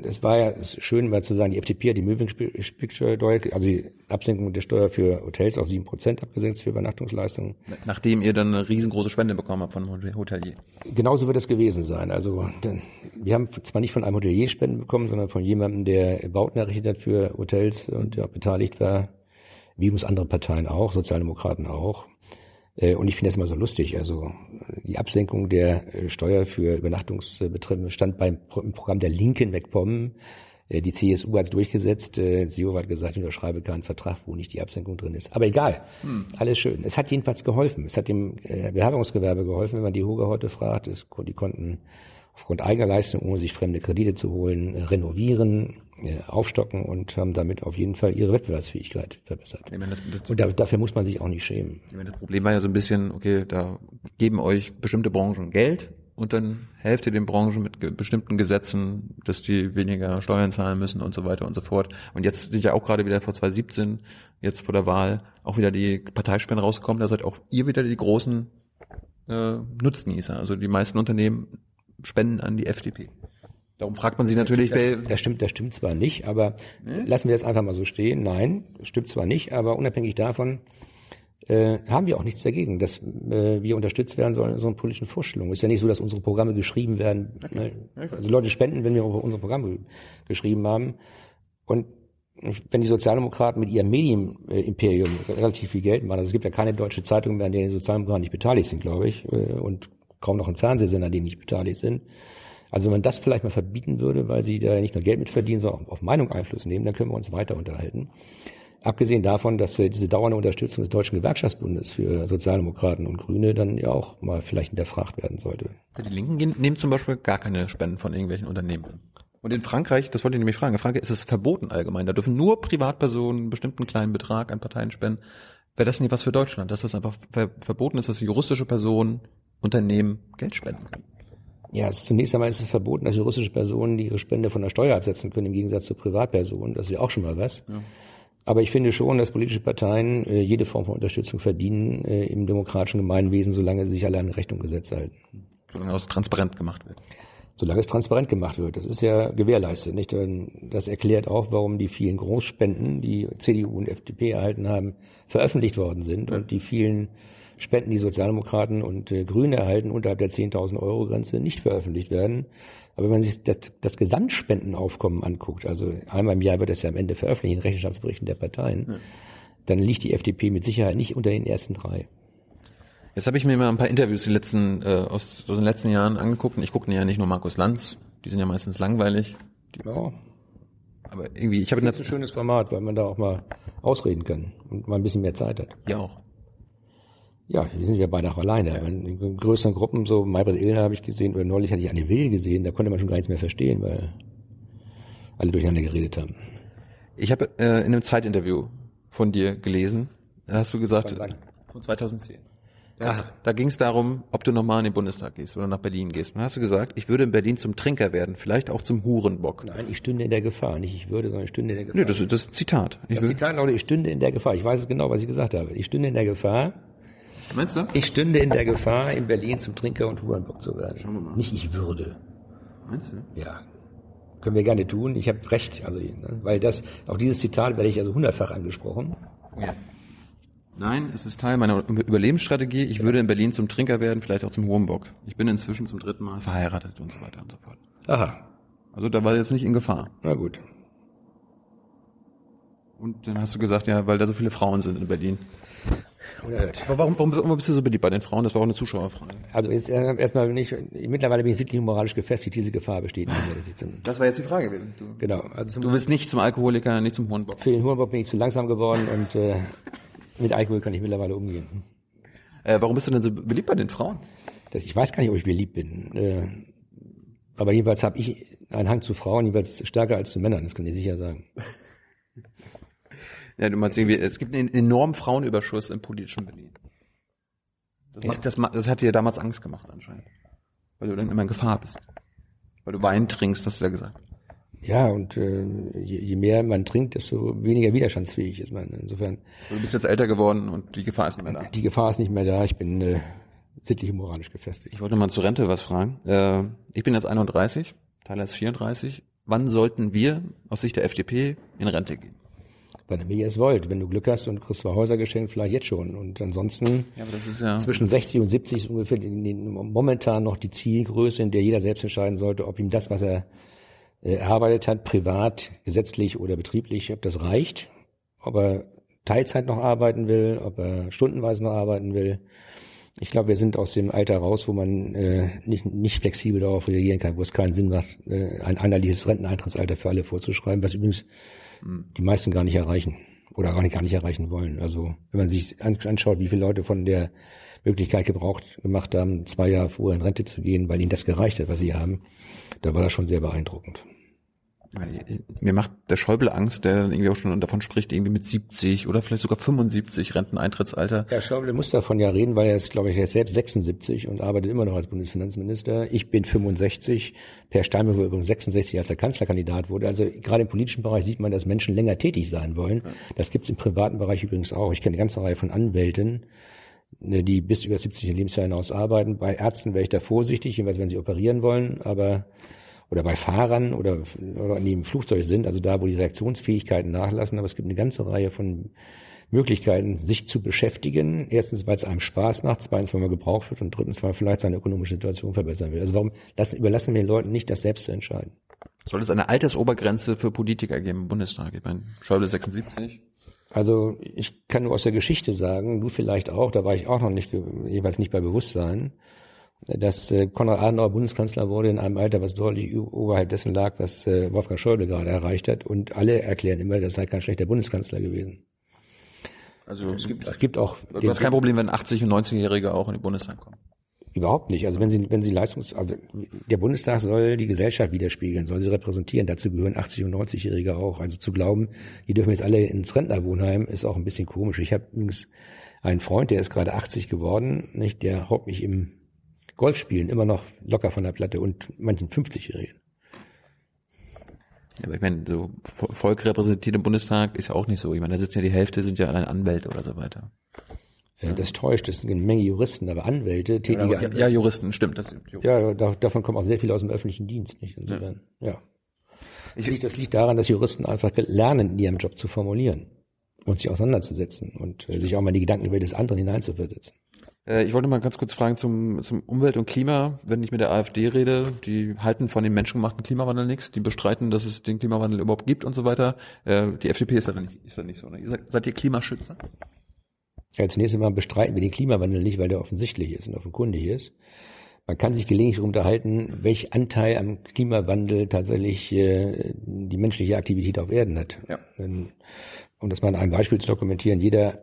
es war ja schön, mal zu sagen, die FDP hat die Möwenspielsteuer, also die Absenkung der Steuer für Hotels auf sieben Prozent abgesetzt für Übernachtungsleistungen. Nachdem ihr dann eine riesengroße Spende bekommen habt von einem Hotelier. Genauso wird es gewesen sein. Also wir haben zwar nicht von einem Hotelier Spenden bekommen, sondern von jemandem, der Bauten errichtet hat für Hotels und der auch beteiligt war, wie uns andere Parteien auch, Sozialdemokraten auch. Äh, Und ich finde das immer so lustig. Also die Absenkung der äh, Steuer für Übernachtungsbetriebe stand beim Pro- im Programm der Linken wegkommen. Äh, Die CSU hat es durchgesetzt. Äh, Seehofer hat gesagt, ich unterschreibe keinen Vertrag, wo nicht die Absenkung drin ist. Aber egal, alles schön. Es hat jedenfalls geholfen. Es hat dem äh, Beherbergungsgewerbe geholfen, wenn man die Hoge heute fragt. Es, die konnten aufgrund eigener Leistung, ohne sich fremde Kredite zu holen, äh, renovieren, äh, aufstocken und haben damit auf jeden Fall ihre Wettbewerbsfähigkeit verbessert. Meine, das, das, Und da, dafür muss man sich auch nicht schämen. meine, das Problem war ja so ein bisschen, okay, da geben euch bestimmte Branchen Geld und dann helft ihr den Branchen mit ge bestimmten Gesetzen, dass die weniger Steuern zahlen müssen und so weiter und so fort. Und jetzt sind ja auch gerade wieder vor 2017, jetzt vor der Wahl, auch wieder die Parteispenden rausgekommen. Da seid auch ihr wieder die großen äh, Nutznießer. Also die meisten Unternehmen spenden an die FDP. Darum fragt man sich natürlich, wer, Das stimmt, das stimmt zwar nicht, aber lassen wir das einfach mal so stehen. Nein, stimmt zwar nicht, aber unabhängig davon äh, haben wir auch nichts dagegen, dass äh, wir unterstützt werden sollen in unseren politischen Vorstellungen. Es ist ja nicht so, dass unsere Programme geschrieben werden. Ne? Also Leute spenden, wenn wir unsere Programme geschrieben haben. Und wenn die Sozialdemokraten mit ihrem Medienimperium relativ viel Geld machen, also es gibt ja keine deutsche Zeitung mehr, an der die Sozialdemokraten nicht beteiligt sind, glaube ich, äh, und kaum noch ein Fernsehsender, die nicht beteiligt sind. Also wenn man das vielleicht mal verbieten würde, weil sie da nicht nur Geld mit verdienen, sondern auch auf Meinung Einfluss nehmen, dann können wir uns weiter unterhalten. Abgesehen davon, dass äh, diese dauernde Unterstützung des Deutschen Gewerkschaftsbundes für Sozialdemokraten und Grüne dann ja auch mal vielleicht hinterfragt werden sollte. Die Linken nehmen zum Beispiel gar keine Spenden von irgendwelchen Unternehmen. Und in Frankreich, das wollte ich nämlich fragen, in Frankreich ist es verboten allgemein. Da dürfen nur Privatpersonen einen bestimmten kleinen Betrag an Parteien spenden. Wäre das nicht was für Deutschland, dass das einfach ver verboten ist, dass juristische Personen Unternehmen Geld spenden können? Ja, zunächst einmal ist es verboten, dass juristische Personen die ihre Spende von der Steuer absetzen können, im Gegensatz zu Privatpersonen. Das ist ja auch schon mal was. Ja. Aber ich finde schon, dass politische Parteien äh, jede Form von Unterstützung verdienen äh, im demokratischen Gemeinwesen, solange sie sich alle an Recht und Gesetz halten. Solange es transparent gemacht wird. Solange es transparent gemacht wird. Das ist ja gewährleistet. Nicht? Das erklärt auch, warum die vielen Großspenden, die CDU und FDP erhalten haben, veröffentlicht worden sind und die vielen Spenden, die Sozialdemokraten und äh, Grüne erhalten, unterhalb der 10.000 Euro Grenze nicht veröffentlicht werden. Aber wenn man sich das, das Gesamtspendenaufkommen anguckt, also einmal im Jahr wird das ja am Ende veröffentlicht in Rechenschaftsberichten der Parteien, ja. dann liegt die FDP mit Sicherheit nicht unter den ersten drei. Jetzt habe ich mir mal ein paar Interviews die letzten, äh, aus, aus den letzten Jahren angeguckt und ich gucke ja nicht nur Markus Lanz, die sind ja meistens langweilig. Die, ja. Aber irgendwie, ich habe das ist ein schönes Format, weil man da auch mal ausreden kann und mal ein bisschen mehr Zeit hat. Ja auch. Ja, wir sind ja beide auch alleine. In größeren Gruppen, so Maybrit Illner habe ich gesehen, oder neulich hatte ich Anne Will gesehen, da konnte man schon gar nichts mehr verstehen, weil alle durcheinander geredet haben. Ich habe äh, in einem Zeitinterview von dir gelesen, da hast du gesagt, von 2010. Da, da ging es darum, ob du nochmal in den Bundestag gehst oder nach Berlin gehst. Und hast du gesagt, ich würde in Berlin zum Trinker werden, vielleicht auch zum Hurenbock. Nein, ich stünde in der Gefahr. Nicht ich würde, sondern ich stünde in der Gefahr. Nee, das, das ist ein Zitat. Ich das Zitat lautet, ich stünde in der Gefahr. Ich weiß es genau, was ich gesagt habe. Ich stünde in der Gefahr, Meinst du? Ich stünde in der Gefahr, in Berlin zum Trinker und Hurenbock zu werden. Schauen wir mal. Nicht ich würde. Meinst du? Ja. Können wir gerne tun. Ich habe recht, also, ne, weil das, auch dieses Zitat werde ich also hundertfach angesprochen. Ja. Nein, es ist Teil meiner Überlebensstrategie. Ich würde in Berlin zum Trinker werden, vielleicht auch zum Hurenbock. Ich bin inzwischen zum dritten Mal verheiratet und so weiter und so fort. Aha. Also da war jetzt nicht in Gefahr. Na gut. Und dann hast du gesagt, ja, weil da so viele Frauen sind in Berlin. Unerhört. Aber warum, warum, warum bist du so beliebt bei den Frauen? Das war auch eine Zuschauerfrage. Also jetzt äh, erstmal bin ich, mittlerweile bin ich sittlich und moralisch gefestigt, diese Gefahr besteht nicht mehr. Zum, das war jetzt die Frage gewesen. Du, genau. Also du bist nicht zum Alkoholiker, nicht zum Hornbock. Für den Hornbock bin ich zu langsam geworden und äh, mit Alkohol kann ich mittlerweile umgehen. Äh, warum bist du denn so beliebt bei den Frauen? Das, ich weiß gar nicht, ob ich beliebt bin. Äh, aber jedenfalls habe ich einen Hang zu Frauen, jedenfalls stärker als zu Männern, das kann ich sicher sagen. Ja, du meinst irgendwie, es gibt einen enormen Frauenüberschuss im politischen Berlin. Das, macht, das, das hat dir damals Angst gemacht anscheinend. Weil du dann immer in Gefahr bist. Weil du Wein trinkst, hast du ja gesagt. Ja, und äh, je, je mehr man trinkt, desto weniger widerstandsfähig ist man. Insofern. Du bist jetzt älter geworden und die Gefahr ist nicht mehr da. Die Gefahr ist nicht mehr da. Ich bin äh, sittlich und moralisch gefestigt. Ich wollte mal zur Rente was fragen. Äh, ich bin jetzt 31, Tyler ist 34. Wann sollten wir aus Sicht der FDP in Rente gehen? Wann ihr es wollt. Wenn du Glück hast und kriegst zwei Häuser geschenkt, vielleicht jetzt schon. Und ansonsten ja, ja zwischen 60 und 70 ist ungefähr momentan noch die Zielgröße, in der jeder selbst entscheiden sollte, ob ihm das, was er äh, erarbeitet hat, privat, gesetzlich oder betrieblich, ob das reicht, ob er Teilzeit noch arbeiten will, ob er stundenweise noch arbeiten will. Ich glaube, wir sind aus dem Alter raus, wo man äh, nicht, nicht flexibel darauf reagieren kann, wo es keinen Sinn macht, äh, ein einheitliches Renteneintrittsalter für alle vorzuschreiben, was übrigens die meisten gar nicht erreichen oder gar nicht, gar nicht erreichen wollen. Also wenn man sich anschaut, wie viele Leute von der Möglichkeit gebraucht gemacht haben, zwei Jahre vorher in Rente zu gehen, weil ihnen das gereicht hat, was sie haben, da war das schon sehr beeindruckend. Mir macht der Schäuble Angst, der dann irgendwie auch schon davon spricht, irgendwie mit 70 oder vielleicht sogar 75 Renteneintrittsalter. Ja, Schäuble muss davon ja reden, weil er ist, glaube ich, er ist selbst 76 und arbeitet immer noch als Bundesfinanzminister. Ich bin 65. Per Steinmeier war übrigens 66, als er Kanzlerkandidat wurde. Also gerade im politischen Bereich sieht man, dass Menschen länger tätig sein wollen. Das gibt's im privaten Bereich übrigens auch. Ich kenne eine ganze Reihe von Anwälten, ne, die bis über 70 Lebensjahr hinaus arbeiten. Bei Ärzten wäre ich da vorsichtig, jedenfalls wenn sie operieren wollen, aber oder bei Fahrern oder, oder die im Flugzeug sind, also da, wo die Reaktionsfähigkeiten nachlassen. Aber es gibt eine ganze Reihe von Möglichkeiten, sich zu beschäftigen. Erstens, weil es einem Spaß macht, zweitens, weil man gebraucht wird und drittens, weil man vielleicht seine ökonomische Situation verbessern will. Also warum lassen, überlassen wir den Leuten nicht, das selbst zu entscheiden? Soll es eine Altersobergrenze für Politiker geben im Bundestag? Ich meine, Schäuble 76. Also ich kann nur aus der Geschichte sagen, du vielleicht auch, da war ich auch noch nicht, jeweils nicht bei Bewusstsein, dass äh, Konrad Adenauer Bundeskanzler wurde in einem Alter, was deutlich oberhalb dessen lag, was äh, Wolfgang Schäuble gerade erreicht hat. Und alle erklären immer, das sei kein schlechter Bundeskanzler gewesen. Also Es gibt, es gibt auch du hast kein Problem, wenn 80 und 90-Jährige auch in den Bundestag kommen. Überhaupt nicht. Also wenn Sie, wenn Sie Leistungs, also der Bundestag soll die Gesellschaft widerspiegeln, soll sie repräsentieren. Dazu gehören 80 und 90-Jährige auch. Also zu glauben, die dürfen jetzt alle ins Rentnerwohnheim, ist auch ein bisschen komisch. Ich habe übrigens einen Freund, der ist gerade 80 geworden, nicht? Der haut mich im Golfspielen immer noch locker von der Platte und manchen 50-Jährigen. Ja, aber ich meine, so Volk repräsentiert im Bundestag ist ja auch nicht so. Ich meine, da sitzen ja die Hälfte sind ja allein Anwälte oder so weiter. Ja. Das täuscht, das sind eine Menge Juristen, aber Anwälte, tätige Ja, Anwälte. ja, Juristen, stimmt. Das, Ja, da, davon kommen auch sehr viele aus dem öffentlichen Dienst, nicht? Insofern, ja. Das liegt, das liegt daran, dass Juristen einfach lernen, in ihrem Job zu formulieren und sich auseinanderzusetzen und äh, sich auch mal in die Gedanken über des anderen hineinzuversetzen. Äh, Ich wollte mal ganz kurz fragen zum, zum Umwelt und Klima. Wenn ich mit der AfD rede, die halten von dem menschengemachten Klimawandel nichts, die bestreiten, dass es den Klimawandel überhaupt gibt und so weiter. Äh, Die FDP ist da nicht, ist da nicht so. Ne? Ihr seid, seid ihr Klimaschützer? Ja, als nächstes Mal bestreiten wir den Klimawandel nicht, weil der offensichtlich ist und offenkundig ist. Man kann sich gelegentlich darüber unterhalten, welch Anteil am Klimawandel tatsächlich äh, die menschliche Aktivität auf Erden hat. Ja. Denn, Um das mal an einem Beispiel zu dokumentieren, jeder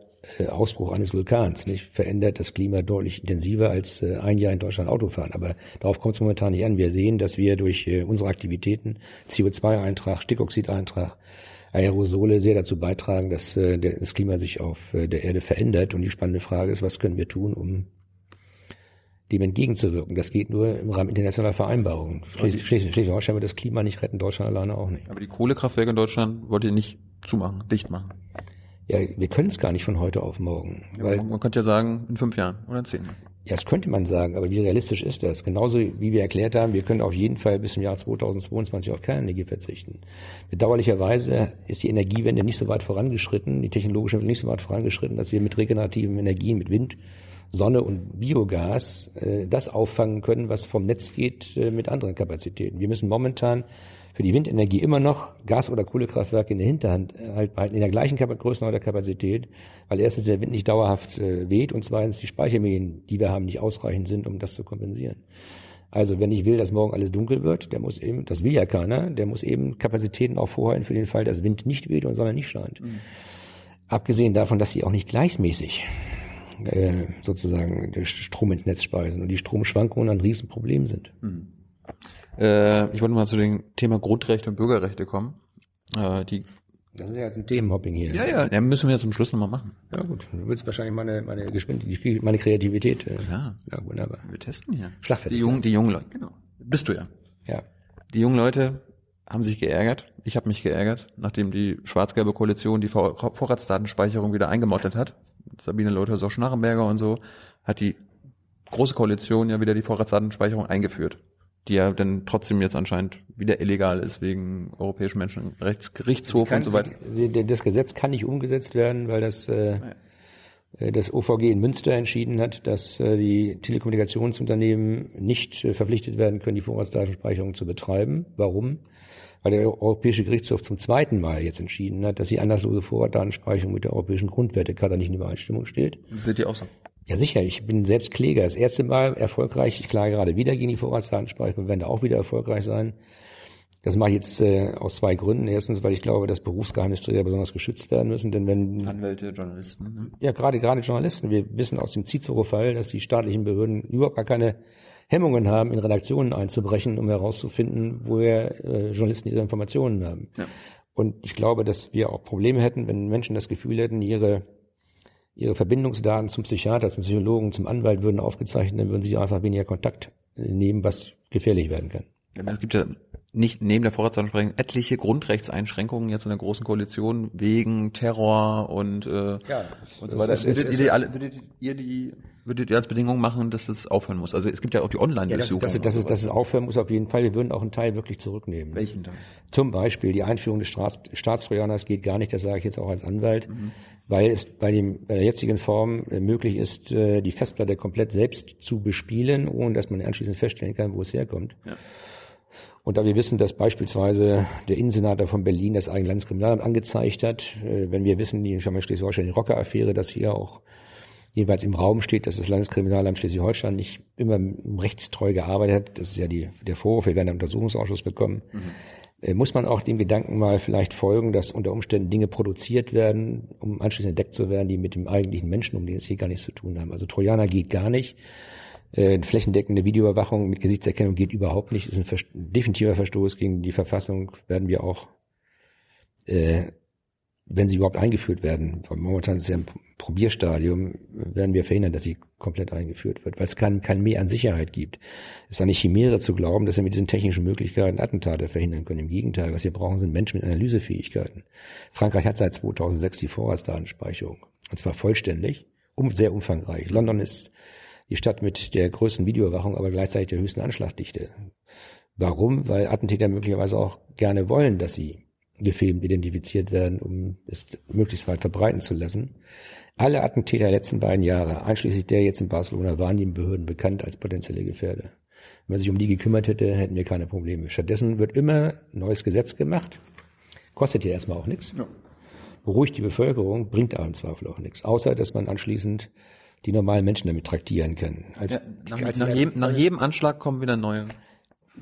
Ausbruch eines Vulkans nicht, verändert das Klima deutlich intensiver als äh, ein Jahr in Deutschland Autofahren. Aber darauf kommt es momentan nicht an. Wir sehen, dass wir durch äh, unsere Aktivitäten, CO2-Eintrag, Stickoxideintrag, Aerosole sehr dazu beitragen, dass äh, das Klima sich auf äh, der Erde verändert. Und die spannende Frage ist, was können wir tun, um dem entgegenzuwirken? Das geht nur im Rahmen internationaler Vereinbarungen. Schleswig- Schleswig- Schleswig-Holstein wird das Klima nicht retten, Deutschland alleine auch nicht. Aber die Kohlekraftwerke in Deutschland wollt ihr nicht zumachen, dicht machen. Ja, wir können es gar nicht von heute auf morgen. Weil, man könnte ja sagen, in fünf Jahren oder in zehn Jahren. ja, das könnte man sagen, aber wie realistisch ist das? Genauso wie wir erklärt haben, wir können auf jeden Fall bis zum Jahr 2022 auf Kernenergie verzichten. Bedauerlicherweise ist die Energiewende nicht so weit vorangeschritten, die technologische Wende nicht so weit vorangeschritten, dass wir mit regenerativen Energien, mit Wind, Sonne und Biogas äh, das auffangen können, was vom Netz geht äh, mit anderen Kapazitäten. Wir müssen momentan für die Windenergie immer noch Gas- oder Kohlekraftwerke in der Hinterhand äh, halt behalten, in der gleichen Größenordnung der Kapazität, weil erstens der Wind nicht dauerhaft äh, weht und zweitens die Speichermedien, die wir haben, nicht ausreichend sind, um das zu kompensieren. Also wenn ich will, dass morgen alles dunkel wird, der muss eben, das will ja keiner, der muss eben Kapazitäten auch vorhalten für den Fall, dass Wind nicht weht und Sonne nicht scheint. Abgesehen davon, dass sie auch nicht gleichmäßig äh, sozusagen Strom ins Netz speisen und die Stromschwankungen ein Riesenproblem sind. Äh, ich wollte mal zu dem Thema Grundrechte und Bürgerrechte kommen. Äh, die, Das ist ja jetzt ein Themenhopping hier. ja, ja, ja, müssen wir ja zum Schluss nochmal machen. Ja gut, du willst wahrscheinlich meine, meine Geschwindigkeit, meine Kreativität. Äh, Ja. ja, wunderbar. Wir testen hier. Schlagfertig. Die jungen, die jungen Leute, genau. Bist du ja. Ja. Die jungen Leute haben sich geärgert. Ich habe mich geärgert, nachdem die schwarz-gelbe Koalition die Vor Vorratsdatenspeicherung wieder eingemottet hat. Sabine Leuthers-Schnarrenberger und so, hat die große Koalition ja wieder die Vorratsdatenspeicherung eingeführt. Die ja dann trotzdem jetzt anscheinend wieder illegal ist wegen Europäischen Menschenrechtsgerichtshof und so weiter. Sie- sie- Das Gesetz kann nicht umgesetzt werden, weil das, äh, äh, das OVG in Münster entschieden hat, dass äh, die Telekommunikationsunternehmen nicht äh, verpflichtet werden können, die Vorratsdatenspeicherung zu betreiben. Warum? Weil der Europäische Gerichtshof zum zweiten Mal jetzt entschieden hat, dass die anlasslose Vorratsdatenspeicherung mit der Europäischen Grundwertecharta nicht in Übereinstimmung steht. Seht ihr auch so? Ja, sicher. Ich bin selbst Kläger. Das erste Mal erfolgreich. Ich klage gerade wieder gegen die Vorratsdatenspeicherung. Wir werden da auch wieder erfolgreich sein. Das mache ich jetzt äh, aus zwei Gründen. Erstens, weil ich glaube, dass Berufsgeheimnisträger besonders geschützt werden müssen. Denn wenn, Anwälte, Journalisten. Ne? ja, gerade, gerade Journalisten, wir wissen aus dem Cicero-Fall, dass die staatlichen Behörden überhaupt gar keine Hemmungen haben, in Redaktionen einzubrechen, um herauszufinden, woher äh, Journalisten ihre Informationen haben. Ja. Und ich glaube, dass wir auch Probleme hätten, wenn Menschen das Gefühl hätten, ihre ihre Verbindungsdaten zum Psychiater, zum Psychologen, zum Anwalt würden aufgezeichnet, dann würden sie einfach weniger Kontakt äh, nehmen, was gefährlich werden kann. Ja, Es gibt ja nicht neben der Vorratsdatenspeicherung sprechen, etliche Grundrechtseinschränkungen jetzt in der großen Koalition wegen Terror und, äh, Ja, und so weiter. Würdet, würdet ihr die würdet ihr als Bedingung machen, dass das aufhören muss? Also es gibt ja auch die Ja, das, Online-Durchsuchung. das, das, und ist, das ist aufhören muss auf jeden Fall. Wir würden auch einen Teil wirklich zurücknehmen. Welchen Teil? Zum Beispiel die Einführung des Staats, Staatstrojaners geht gar nicht, das sage ich jetzt auch als Anwalt, Mhm. Weil es bei, dem, bei der jetzigen Form äh, möglich ist, äh, die Festplatte komplett selbst zu bespielen, ohne dass man anschließend feststellen kann, wo es herkommt. Ja. Und da wir wissen, dass beispielsweise der Innensenator von Berlin das eigene Landeskriminalamt angezeigt hat, äh, wenn wir wissen, die Schleswig-Holstein, die Rocker-Affäre, dass hier auch jedenfalls im Raum steht, dass das Landeskriminalamt Schleswig-Holstein nicht immer rechtstreu gearbeitet hat, das ist ja die, der Vorwurf, wir werden einen Untersuchungsausschuss bekommen, äh, muss man auch dem Gedanken mal vielleicht folgen, dass unter Umständen Dinge produziert werden, um anschließend entdeckt zu werden, die mit dem eigentlichen Menschen, um den es hier gar nichts zu tun haben. Also Trojaner geht gar nicht. Äh, flächendeckende Videoüberwachung mit Gesichtserkennung geht überhaupt nicht. Ist ein Vers- definitiver Verstoß gegen die Verfassung. Werden wir auch, äh, wenn sie überhaupt eingeführt werden, momentan ist ja ein Probierstadium, werden wir verhindern, dass sie komplett eingeführt wird, weil es kein, kein Mehr an Sicherheit gibt. Es ist eine Chimäre zu glauben, dass wir mit diesen technischen Möglichkeiten Attentate verhindern können. Im Gegenteil, was wir brauchen, sind Menschen mit Analysefähigkeiten. Frankreich hat seit 2006 die Vorratsdatenspeicherung. Und zwar vollständig, um, sehr umfangreich. London ist die Stadt mit der größten Videoüberwachung, aber gleichzeitig der höchsten Anschlagdichte. Warum? Weil Attentäter möglicherweise auch gerne wollen, dass sie gefilmt, identifiziert werden, um es möglichst weit verbreiten zu lassen. Alle Attentäter der letzten beiden Jahre, einschließlich der jetzt in Barcelona, waren den Behörden bekannt als potenzielle Gefährder. Wenn man sich um die gekümmert hätte, hätten wir keine Probleme. Stattdessen wird immer neues Gesetz gemacht. Kostet ja erstmal auch nichts. Beruhigt die Bevölkerung, bringt aber im Zweifel auch nichts. Außer, dass man anschließend die normalen Menschen damit traktieren kann. Als, Ja, nach, als nach, jedem, nach jedem Anschlag kommen wieder neue.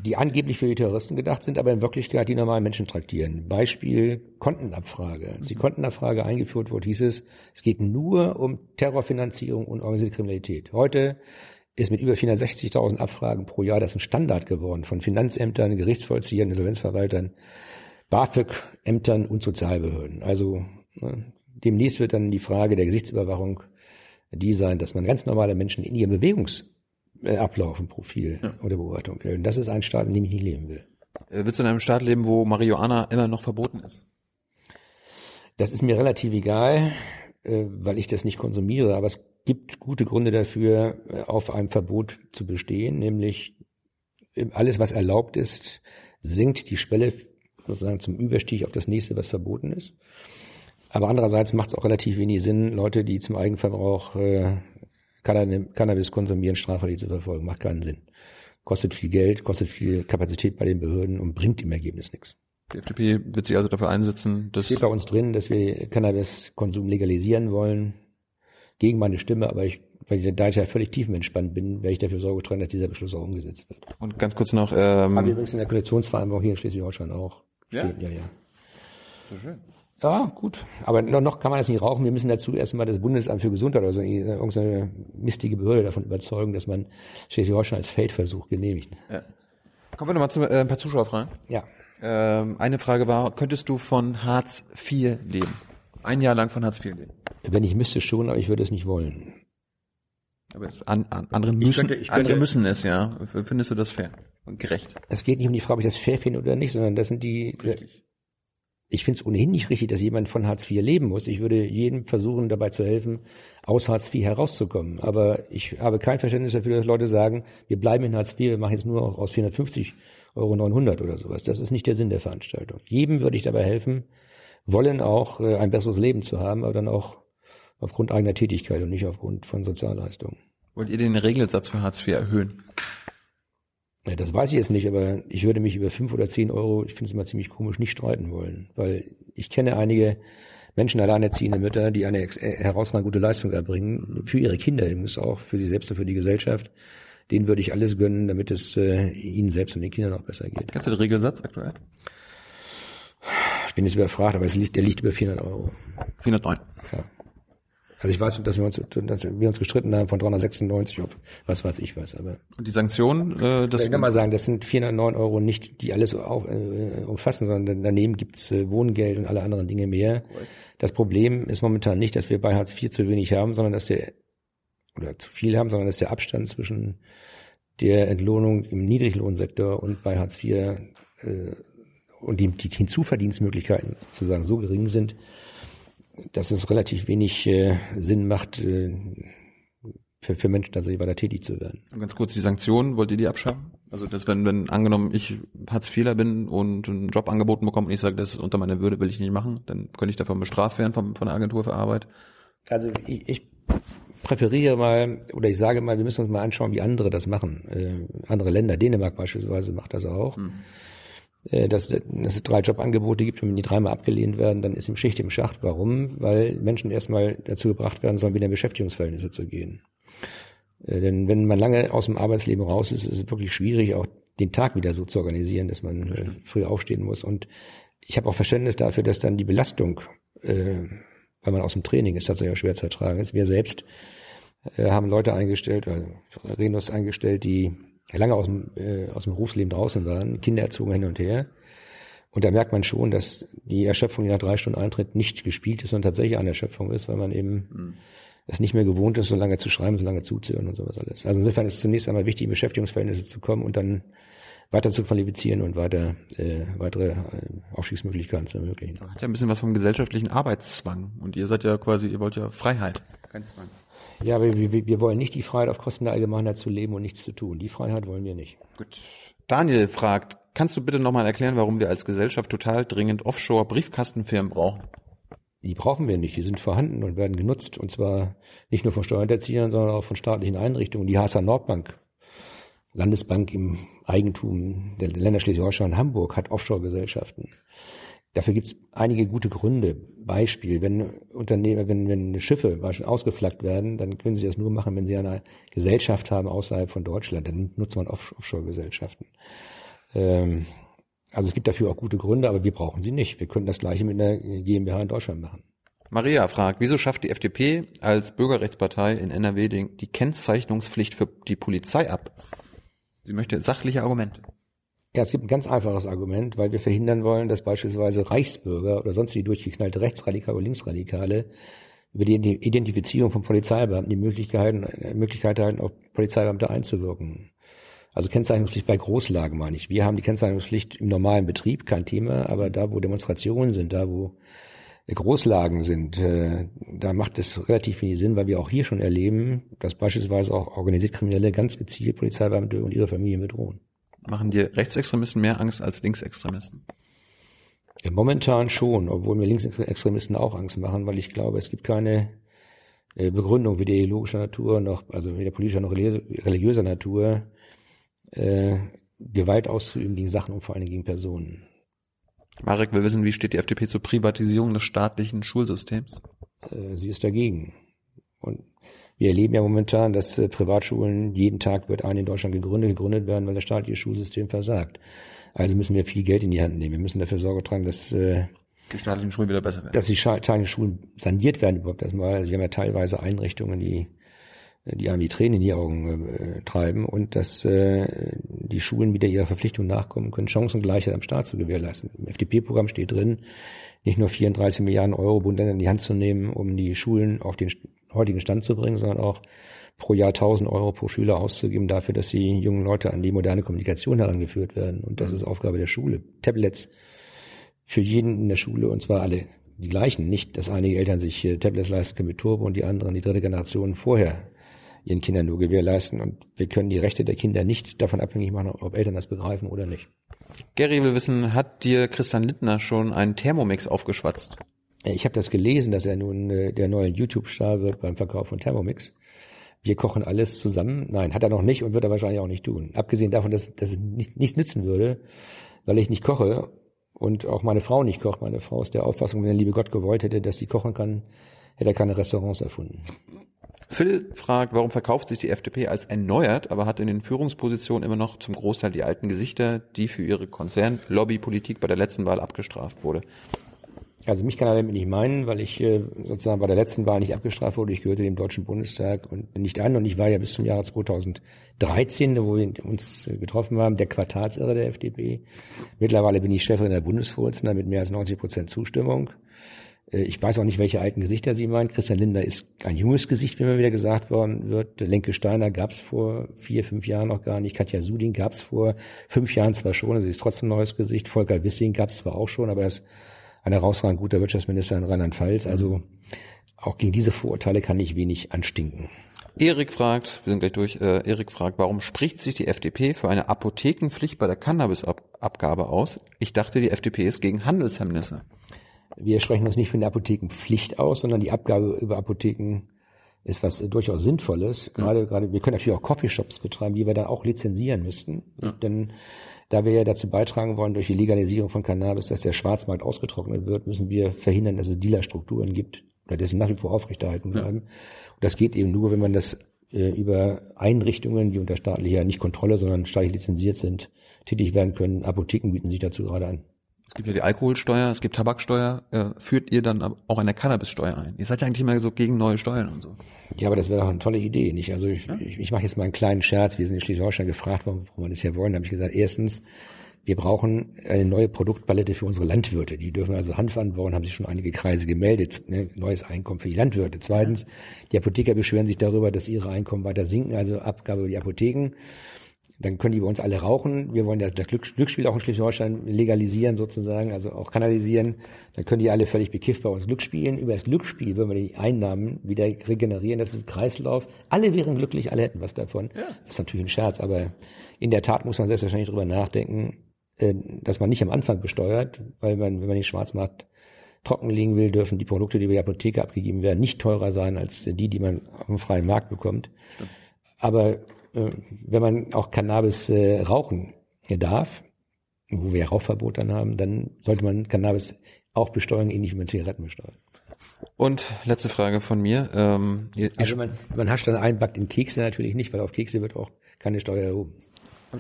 Die angeblich für die Terroristen gedacht sind, aber in Wirklichkeit die normalen Menschen traktieren. Beispiel Kontenabfrage. Als die Kontenabfrage eingeführt wurde, hieß es, es geht nur um Terrorfinanzierung und organisierte Kriminalität. Heute ist mit über 460.000 Abfragen pro Jahr das ein Standard geworden von Finanzämtern, Gerichtsvollziehern, Insolvenzverwaltern, BAföG-Ämtern und Sozialbehörden. Also ne, demnächst wird dann die Frage der Gesichtsüberwachung die sein, dass man ganz normale Menschen in ihrem Bewegungsablauf ein Profil oder Beobachtung. Und das ist ein Staat, in dem ich nicht leben will. Äh, Willst du in einem Staat leben, wo Marihuana immer noch verboten ist? Das ist mir relativ egal, äh, weil ich das nicht konsumiere, aber es gibt gute Gründe dafür, äh, auf einem Verbot zu bestehen, nämlich äh, alles, was erlaubt ist, senkt die Schwelle sozusagen zum Überstieg auf das nächste, was verboten ist. Aber andererseits macht es auch relativ wenig Sinn, Leute, die zum Eigenverbrauch äh, Cannabis konsumieren, strafrechtlich zu verfolgen. Macht keinen Sinn. Kostet viel Geld, kostet viel Kapazität bei den Behörden und bringt im Ergebnis nichts. Die FDP wird sich also dafür einsetzen, dass steht bei uns drin, dass wir Cannabiskonsum legalisieren wollen. Gegen meine Stimme, aber ich, weil ich, da ich ja völlig tiefenentspannt bin, werde ich dafür Sorge tragen, dass dieser Beschluss auch umgesetzt wird. und ganz kurz noch, Haben wir ähm, übrigens in der Koalitionsvereinbarung hier in Schleswig-Holstein auch. Ja? Stehen. Ja, ja. Ja, gut. Aber noch, noch kann man das nicht rauchen. Wir müssen dazu erstmal das Bundesamt für Gesundheit oder so irgendeine mistige Behörde davon überzeugen, dass man Schleswig-Holstein als Feldversuch genehmigt. kommen wir nochmal zu äh, ein paar Zuschauerfragen. Ja. Ähm, eine Frage war, könntest du von Hartz IV leben? Ein Jahr lang von Hartz IV leben. Wenn ich müsste schon, aber ich würde es nicht wollen. Aber an, an, andere müssen, könnte- ich könnte- andere müssen es, ja. Findest du das fair und gerecht? Es geht nicht um die Frage, ob ich das fair finde oder nicht, sondern das sind die. Ich finde es ohnehin nicht richtig, dass jemand von Hartz IV leben muss. Ich würde jedem versuchen, dabei zu helfen, aus Hartz IV herauszukommen. Aber ich habe kein Verständnis dafür, dass Leute sagen, wir bleiben in Hartz IV, wir machen jetzt nur aus 450 Euro 900 oder sowas. Das ist nicht der Sinn der Veranstaltung. Jedem würde ich dabei helfen, wollen auch äh, ein besseres Leben zu haben, aber dann auch aufgrund eigener Tätigkeit und nicht aufgrund von Sozialleistungen. Wollt ihr den Regelsatz für Hartz IV erhöhen? Ja, das weiß ich jetzt nicht, aber ich würde mich über fünf oder zehn Euro, ich finde es immer ziemlich komisch, nicht streiten wollen. Weil ich kenne einige Menschen, alleinerziehende Mütter, die eine äh, herausragend gute Leistung erbringen, für ihre Kinder übrigens auch, für sie selbst und für die Gesellschaft. Denen würde ich alles gönnen, damit es äh, ihnen selbst und den Kindern auch besser geht. Kennst du den Regelsatz aktuell? Ich bin jetzt überfragt, aber es liegt, der liegt über 400 Euro. 409. Ja. Also ich weiß, dass wir uns, dass wir uns gestritten haben von 396 auf was weiß ich was, aber Und die Sanktion, äh, das Ich will mal sagen, das sind 409 Euro nicht, die alles auf, äh, umfassen, sondern daneben gibt's äh, Wohngeld und alle anderen Dinge mehr. Das Problem ist momentan nicht, dass wir bei Hartz IV zu wenig haben, sondern dass der, oder zu viel haben, sondern dass der Abstand zwischen der Entlohnung im Niedriglohnsektor und bei Hartz IV äh, und die, die Hinzuverdienstmöglichkeiten sozusagen so gering sind, dass es relativ wenig äh, Sinn macht, äh, für, für Menschen tatsächlich weiter tätig zu werden. Ganz kurz, die Sanktionen, wollt ihr die abschaffen? Also dass wenn, wenn angenommen ich Hartz-Vierler bin und einen Job angeboten bekomme und ich sage, das ist unter meiner Würde, will ich nicht machen, dann könnte ich davon bestraft werden von, von der Agentur für Arbeit? Also ich, ich präferiere mal, oder ich sage mal, wir müssen uns mal anschauen, wie andere das machen. Äh, andere Länder, Dänemark beispielsweise macht das auch. Hm. Äh, dass, dass es drei Jobangebote gibt und wenn die dreimal abgelehnt werden, dann ist im Schicht im Schacht. Warum? Weil Menschen erstmal dazu gebracht werden sollen, wieder in Beschäftigungsverhältnisse zu gehen. Äh, denn wenn man lange aus dem Arbeitsleben raus ist, ist es wirklich schwierig, auch den Tag wieder so zu organisieren, dass man äh, früh aufstehen muss. Und ich habe auch Verständnis dafür, dass dann die Belastung, äh, weil man aus dem Training ist, tatsächlich auch schwer zu ertragen ist. Wir selbst äh, haben Leute eingestellt, also Renus eingestellt, die lange aus dem, äh, aus dem Berufsleben draußen waren, Kinder erzogen hin und her. Und da merkt man schon, dass die Erschöpfung, die nach drei Stunden eintritt, nicht gespielt ist, sondern tatsächlich eine Erschöpfung ist, weil man eben mhm. es nicht mehr gewohnt ist, so lange zu schreiben, so lange zuzuhören und sowas alles. Also insofern ist es zunächst einmal wichtig, in Beschäftigungsverhältnisse zu kommen und dann weiter zu qualifizieren und weiter äh, weitere äh, Aufstiegsmöglichkeiten zu ermöglichen. Hat ja ein bisschen was vom gesellschaftlichen Arbeitszwang. Und ihr seid ja quasi, ihr wollt ja Freiheit. Kein Zwang. Ja, aber wir, wir wollen nicht die Freiheit auf Kosten der Allgemeinheit zu leben und nichts zu tun. Die Freiheit wollen wir nicht. Gut. Daniel fragt, kannst du bitte nochmal erklären, warum wir als Gesellschaft total dringend Offshore-Briefkastenfirmen brauchen? Die brauchen wir nicht. Die sind vorhanden und werden genutzt. Und zwar nicht nur von Steuerhinterziehern, sondern auch von staatlichen Einrichtungen. Die HSA Nordbank, Landesbank im Eigentum der Länder Schleswig-Holstein Hamburg, hat Offshore-Gesellschaften. Dafür gibt es einige gute Gründe. Beispiel, wenn Unternehmen, wenn, wenn Schiffe ausgeflaggt werden, dann können sie das nur machen, wenn sie eine Gesellschaft haben außerhalb von Deutschland. Dann nutzt man Offshore-Gesellschaften. Ähm, also es gibt dafür auch gute Gründe, aber wir brauchen sie nicht. Wir können das gleiche mit einer GmbH in Deutschland machen. Maria fragt, wieso schafft die FDP als Bürgerrechtspartei in NRW die Kennzeichnungspflicht für die Polizei ab? Sie möchte sachliche Argumente. Ja, es gibt ein ganz einfaches Argument, weil wir verhindern wollen, dass beispielsweise Reichsbürger oder sonst die durchgeknallte Rechtsradikale oder Linksradikale über die Identifizierung von Polizeibeamten die Möglichkeit, Möglichkeit erhalten, auf Polizeibeamte einzuwirken. Also Kennzeichnungspflicht bei Großlagen meine ich. Wir haben die Kennzeichnungspflicht im normalen Betrieb, kein Thema, aber da, wo Demonstrationen sind, da, wo Großlagen sind, äh, da macht es relativ wenig Sinn, weil wir auch hier schon erleben, dass beispielsweise auch organisiert Kriminelle ganz gezielt Polizeibeamte und ihre Familien bedrohen. Machen dir Rechtsextremisten mehr Angst als Linksextremisten? Ja, momentan schon, obwohl mir Linksextremisten auch Angst machen, weil ich glaube, es gibt keine äh, Begründung weder ideologischer Natur noch, also weder politischer noch religiöser Natur, äh, Gewalt auszuüben gegen Sachen und vor allem gegen Personen. Marek will wissen, wie steht die FDP zur Privatisierung des staatlichen Schulsystems? Äh, sie ist dagegen. Und wir erleben ja momentan, dass äh, Privatschulen, jeden Tag wird eine in Deutschland gegründet, gegründet werden, weil das staatliche Schulsystem versagt. Also müssen wir viel Geld in die Hand nehmen. Wir müssen dafür Sorge tragen, dass äh, die staatlichen Schulen wieder besser werden. Dass die staatlichen Schulen saniert werden überhaupt erstmal. Also wir haben ja teilweise Einrichtungen, die die einem die Tränen in die Augen äh, treiben und dass äh, die Schulen wieder ihrer Verpflichtung nachkommen können, Chancengleichheit am Staat zu gewährleisten. Im FDP-Programm steht drin, nicht nur 34 Milliarden Euro Bund in die Hand zu nehmen, um die Schulen auf den heutigen Stand zu bringen, sondern auch pro Jahr 1000 Euro pro Schüler auszugeben dafür, dass die jungen Leute an die moderne Kommunikation herangeführt werden. Und das ist Aufgabe der Schule. Tablets für jeden in der Schule und zwar alle die gleichen. Nicht, dass einige Eltern sich Tablets leisten können mit Turbo und die anderen, die dritte Generation vorher ihren Kindern nur gewährleisten. Und wir können die Rechte der Kinder nicht davon abhängig machen, ob Eltern das begreifen oder nicht. Gary will wissen, hat dir Christian Lindner schon einen Thermomix aufgeschwatzt? Ich habe das gelesen, dass er nun äh, der neue YouTube-Star wird beim Verkauf von Thermomix. Wir kochen alles zusammen. Nein, hat er noch nicht und wird er wahrscheinlich auch nicht tun. Abgesehen davon, dass, dass es nicht, nichts nützen würde, weil ich nicht koche und auch meine Frau nicht kocht. Meine Frau ist der Auffassung, wenn der liebe Gott gewollt hätte, dass sie kochen kann, hätte er keine Restaurants erfunden. Phil fragt, warum verkauft sich die FDP als erneuert, aber hat in den Führungspositionen immer noch zum Großteil die alten Gesichter, die für ihre Konzern-Lobbypolitik bei der letzten Wahl abgestraft wurde. Also mich kann er damit nicht meinen, weil ich äh, sozusagen bei der letzten Wahl nicht abgestraft wurde. Ich gehörte dem Deutschen Bundestag und nicht an und ich war ja bis zum Jahre 2013, wo wir uns getroffen haben, der Quartalsirre der FDP. Mittlerweile bin ich Chefin der Bundesvorsitzender mit mehr als 90 Prozent Zustimmung. Äh, Ich weiß auch nicht, welche alten Gesichter Sie meinen. Christian Linder ist ein junges Gesicht, wie immer wieder gesagt worden wird. Lenke Steiner gab es vor vier, fünf Jahren noch gar nicht. Katja Suding gab es vor fünf Jahren zwar schon, sie ist trotzdem ein neues Gesicht. Volker Wissing gab es zwar auch schon, aber er ist ein herausragend guter Wirtschaftsminister in Rheinland-Pfalz. Also auch gegen diese Vorurteile kann ich wenig anstinken. Erik fragt, wir sind gleich durch, äh, Erik fragt, warum spricht sich die FDP für eine Apothekenpflicht bei der Cannabisabgabe aus? Ich dachte, die FDP ist gegen Handelshemmnisse. Wir sprechen uns nicht für eine Apothekenpflicht aus, sondern die Abgabe über Apotheken ist was äh, durchaus Sinnvolles. Gerade, gerade, wir können natürlich auch Coffeeshops betreiben, die wir dann auch lizenzieren müssten. Denn da wir ja dazu beitragen wollen, durch die Legalisierung von Cannabis, dass der Schwarzmarkt ausgetrocknet wird, müssen wir verhindern, dass es Dealerstrukturen gibt oder dass sie nach wie vor aufrechterhalten bleiben. Und das geht eben nur, wenn man das äh, über Einrichtungen, die unter staatlicher, nicht Kontrolle, sondern staatlich lizenziert sind, tätig werden können. Apotheken bieten sich dazu gerade an. Es gibt ja die Alkoholsteuer, es gibt Tabaksteuer. Äh, führt ihr dann auch eine Cannabissteuer ein? Ihr seid ja eigentlich immer so gegen neue Steuern und so. Ja, aber das wäre doch eine tolle Idee, nicht? Also ich, ich, ich mache jetzt mal einen kleinen Scherz. Wir sind in Schleswig-Holstein gefragt worden, warum wir das hier wollen. Da habe ich gesagt, erstens, wir brauchen eine neue Produktpalette für unsere Landwirte. Die dürfen also Hanf anbauen, haben sich schon einige Kreise gemeldet. Ne? Neues Einkommen für die Landwirte. Zweitens, die Apotheker beschweren sich darüber, dass ihre Einkommen weiter sinken, also Abgabe über die Apotheken. Dann können die bei uns alle rauchen. Wir wollen das Glück- Glücksspiel auch in Schleswig-Holstein legalisieren sozusagen, also auch kanalisieren. Dann können die alle völlig bekifft bei uns Glück spielen. Über das Glücksspiel würden wir die Einnahmen wieder regenerieren. Das ist ein Kreislauf. Alle wären glücklich, alle hätten was davon. Das ist natürlich ein Scherz, aber in der Tat muss man selbstverständlich darüber nachdenken, äh, dass man nicht am Anfang besteuert, weil man, wenn man den Schwarzmarkt trocken legen will, dürfen die Produkte, die über die Apotheke abgegeben werden, nicht teurer sein als die, die man auf dem freien Markt bekommt. Aber wenn man auch Cannabis äh, rauchen darf, wo wir ja Rauchverbot dann haben, dann sollte man Cannabis auch besteuern, ähnlich wie man Zigaretten besteuert. Und letzte Frage von mir. Ähm, Also man, man hascht dann einbackt in Kekse natürlich nicht, weil auf Kekse wird auch keine Steuer erhoben.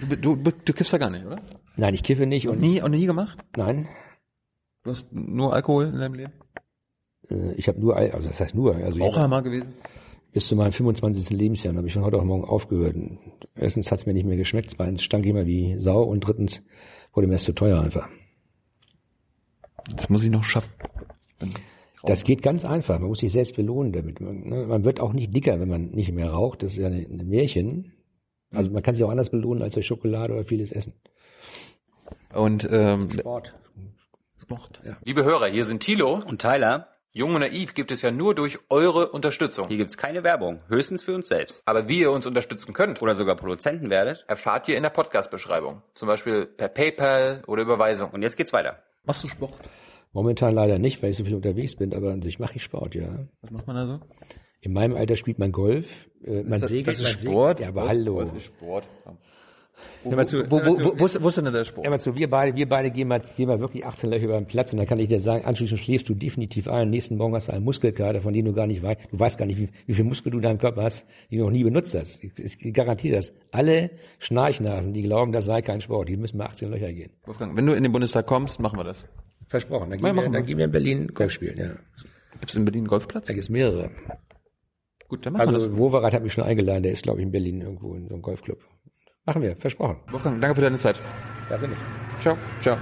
du, du, du, kiffst ja gar nicht, oder? Nein, ich kiffe nicht und Nie und nie gemacht? nein, Du hast nur Alkohol in deinem Leben? äh, ich habe nur, Al- also das heißt nur, also Raucher mal gewesen? Bis zu meinem 25. Lebensjahr habe ich von heute auf morgen aufgehört. Und Erstens hat es mir nicht mehr geschmeckt, zweitens stank ich immer wie Sau und drittens wurde mir es zu teuer einfach. Das muss ich noch schaffen. Das geht ganz einfach. Man muss sich selbst belohnen damit. Man, ne, man wird auch nicht dicker, wenn man nicht mehr raucht. Das ist ja ein ein Märchen. Also man kann sich auch anders belohnen als durch Schokolade oder vieles Essen. Und ähm, Sport. Sport. Ja. Liebe Hörer, hier sind Thilo. Und Tyler, Jung und Naiv gibt es ja nur durch eure Unterstützung. hier gibt's keine Werbung, höchstens für uns selbst. Aber wie ihr uns unterstützen könnt, Oder sogar Produzenten werdet. erfahrt ihr in der Podcast-Beschreibung. Zum Beispiel per PayPal oder Überweisung. Und jetzt geht's weiter. Machst du Sport? Momentan leider nicht, weil ich so viel unterwegs bin, aber an sich mache ich Sport, ja. Was macht man da so? In meinem Alter spielt man Golf, äh, man das, segelt, das ist man segelt. Sport? Ja, aber hallo. Golf ist Sport. Wo, zu, wo, wo, wo, wo, ist, wo ist denn der mal zu, wir beide, wir beide gehen mal, gehen mal wirklich 18 Löcher über den Platz und dann kann ich dir sagen, anschließend schläfst du definitiv ein. Nächsten Morgen hast du einen Muskelkater, von dem du gar nicht weißt. Du weißt gar nicht, wie, wie viel Muskel du in deinem Körper hast, die du noch nie benutzt hast. Ich, ich garantiere das. Alle Schnarchnasen, die glauben, das sei kein Sport, die müssen mal 18 Löcher gehen. Wolfgang, wenn du in den Bundestag kommst, machen wir das. Versprochen. Dann gehen, wir, dann gehen wir in Berlin Golf spielen, ja. Gibt es in Berlin einen Golfplatz? Da gibt's mehrere. Gut, dann machen wir Also Wowereit hat mich schon eingeladen, der ist, glaube ich, in Berlin irgendwo in so einem Golfclub. Machen wir, versprochen. Wolfgang, danke für deine Zeit. Da bin ich. Ciao. Ciao.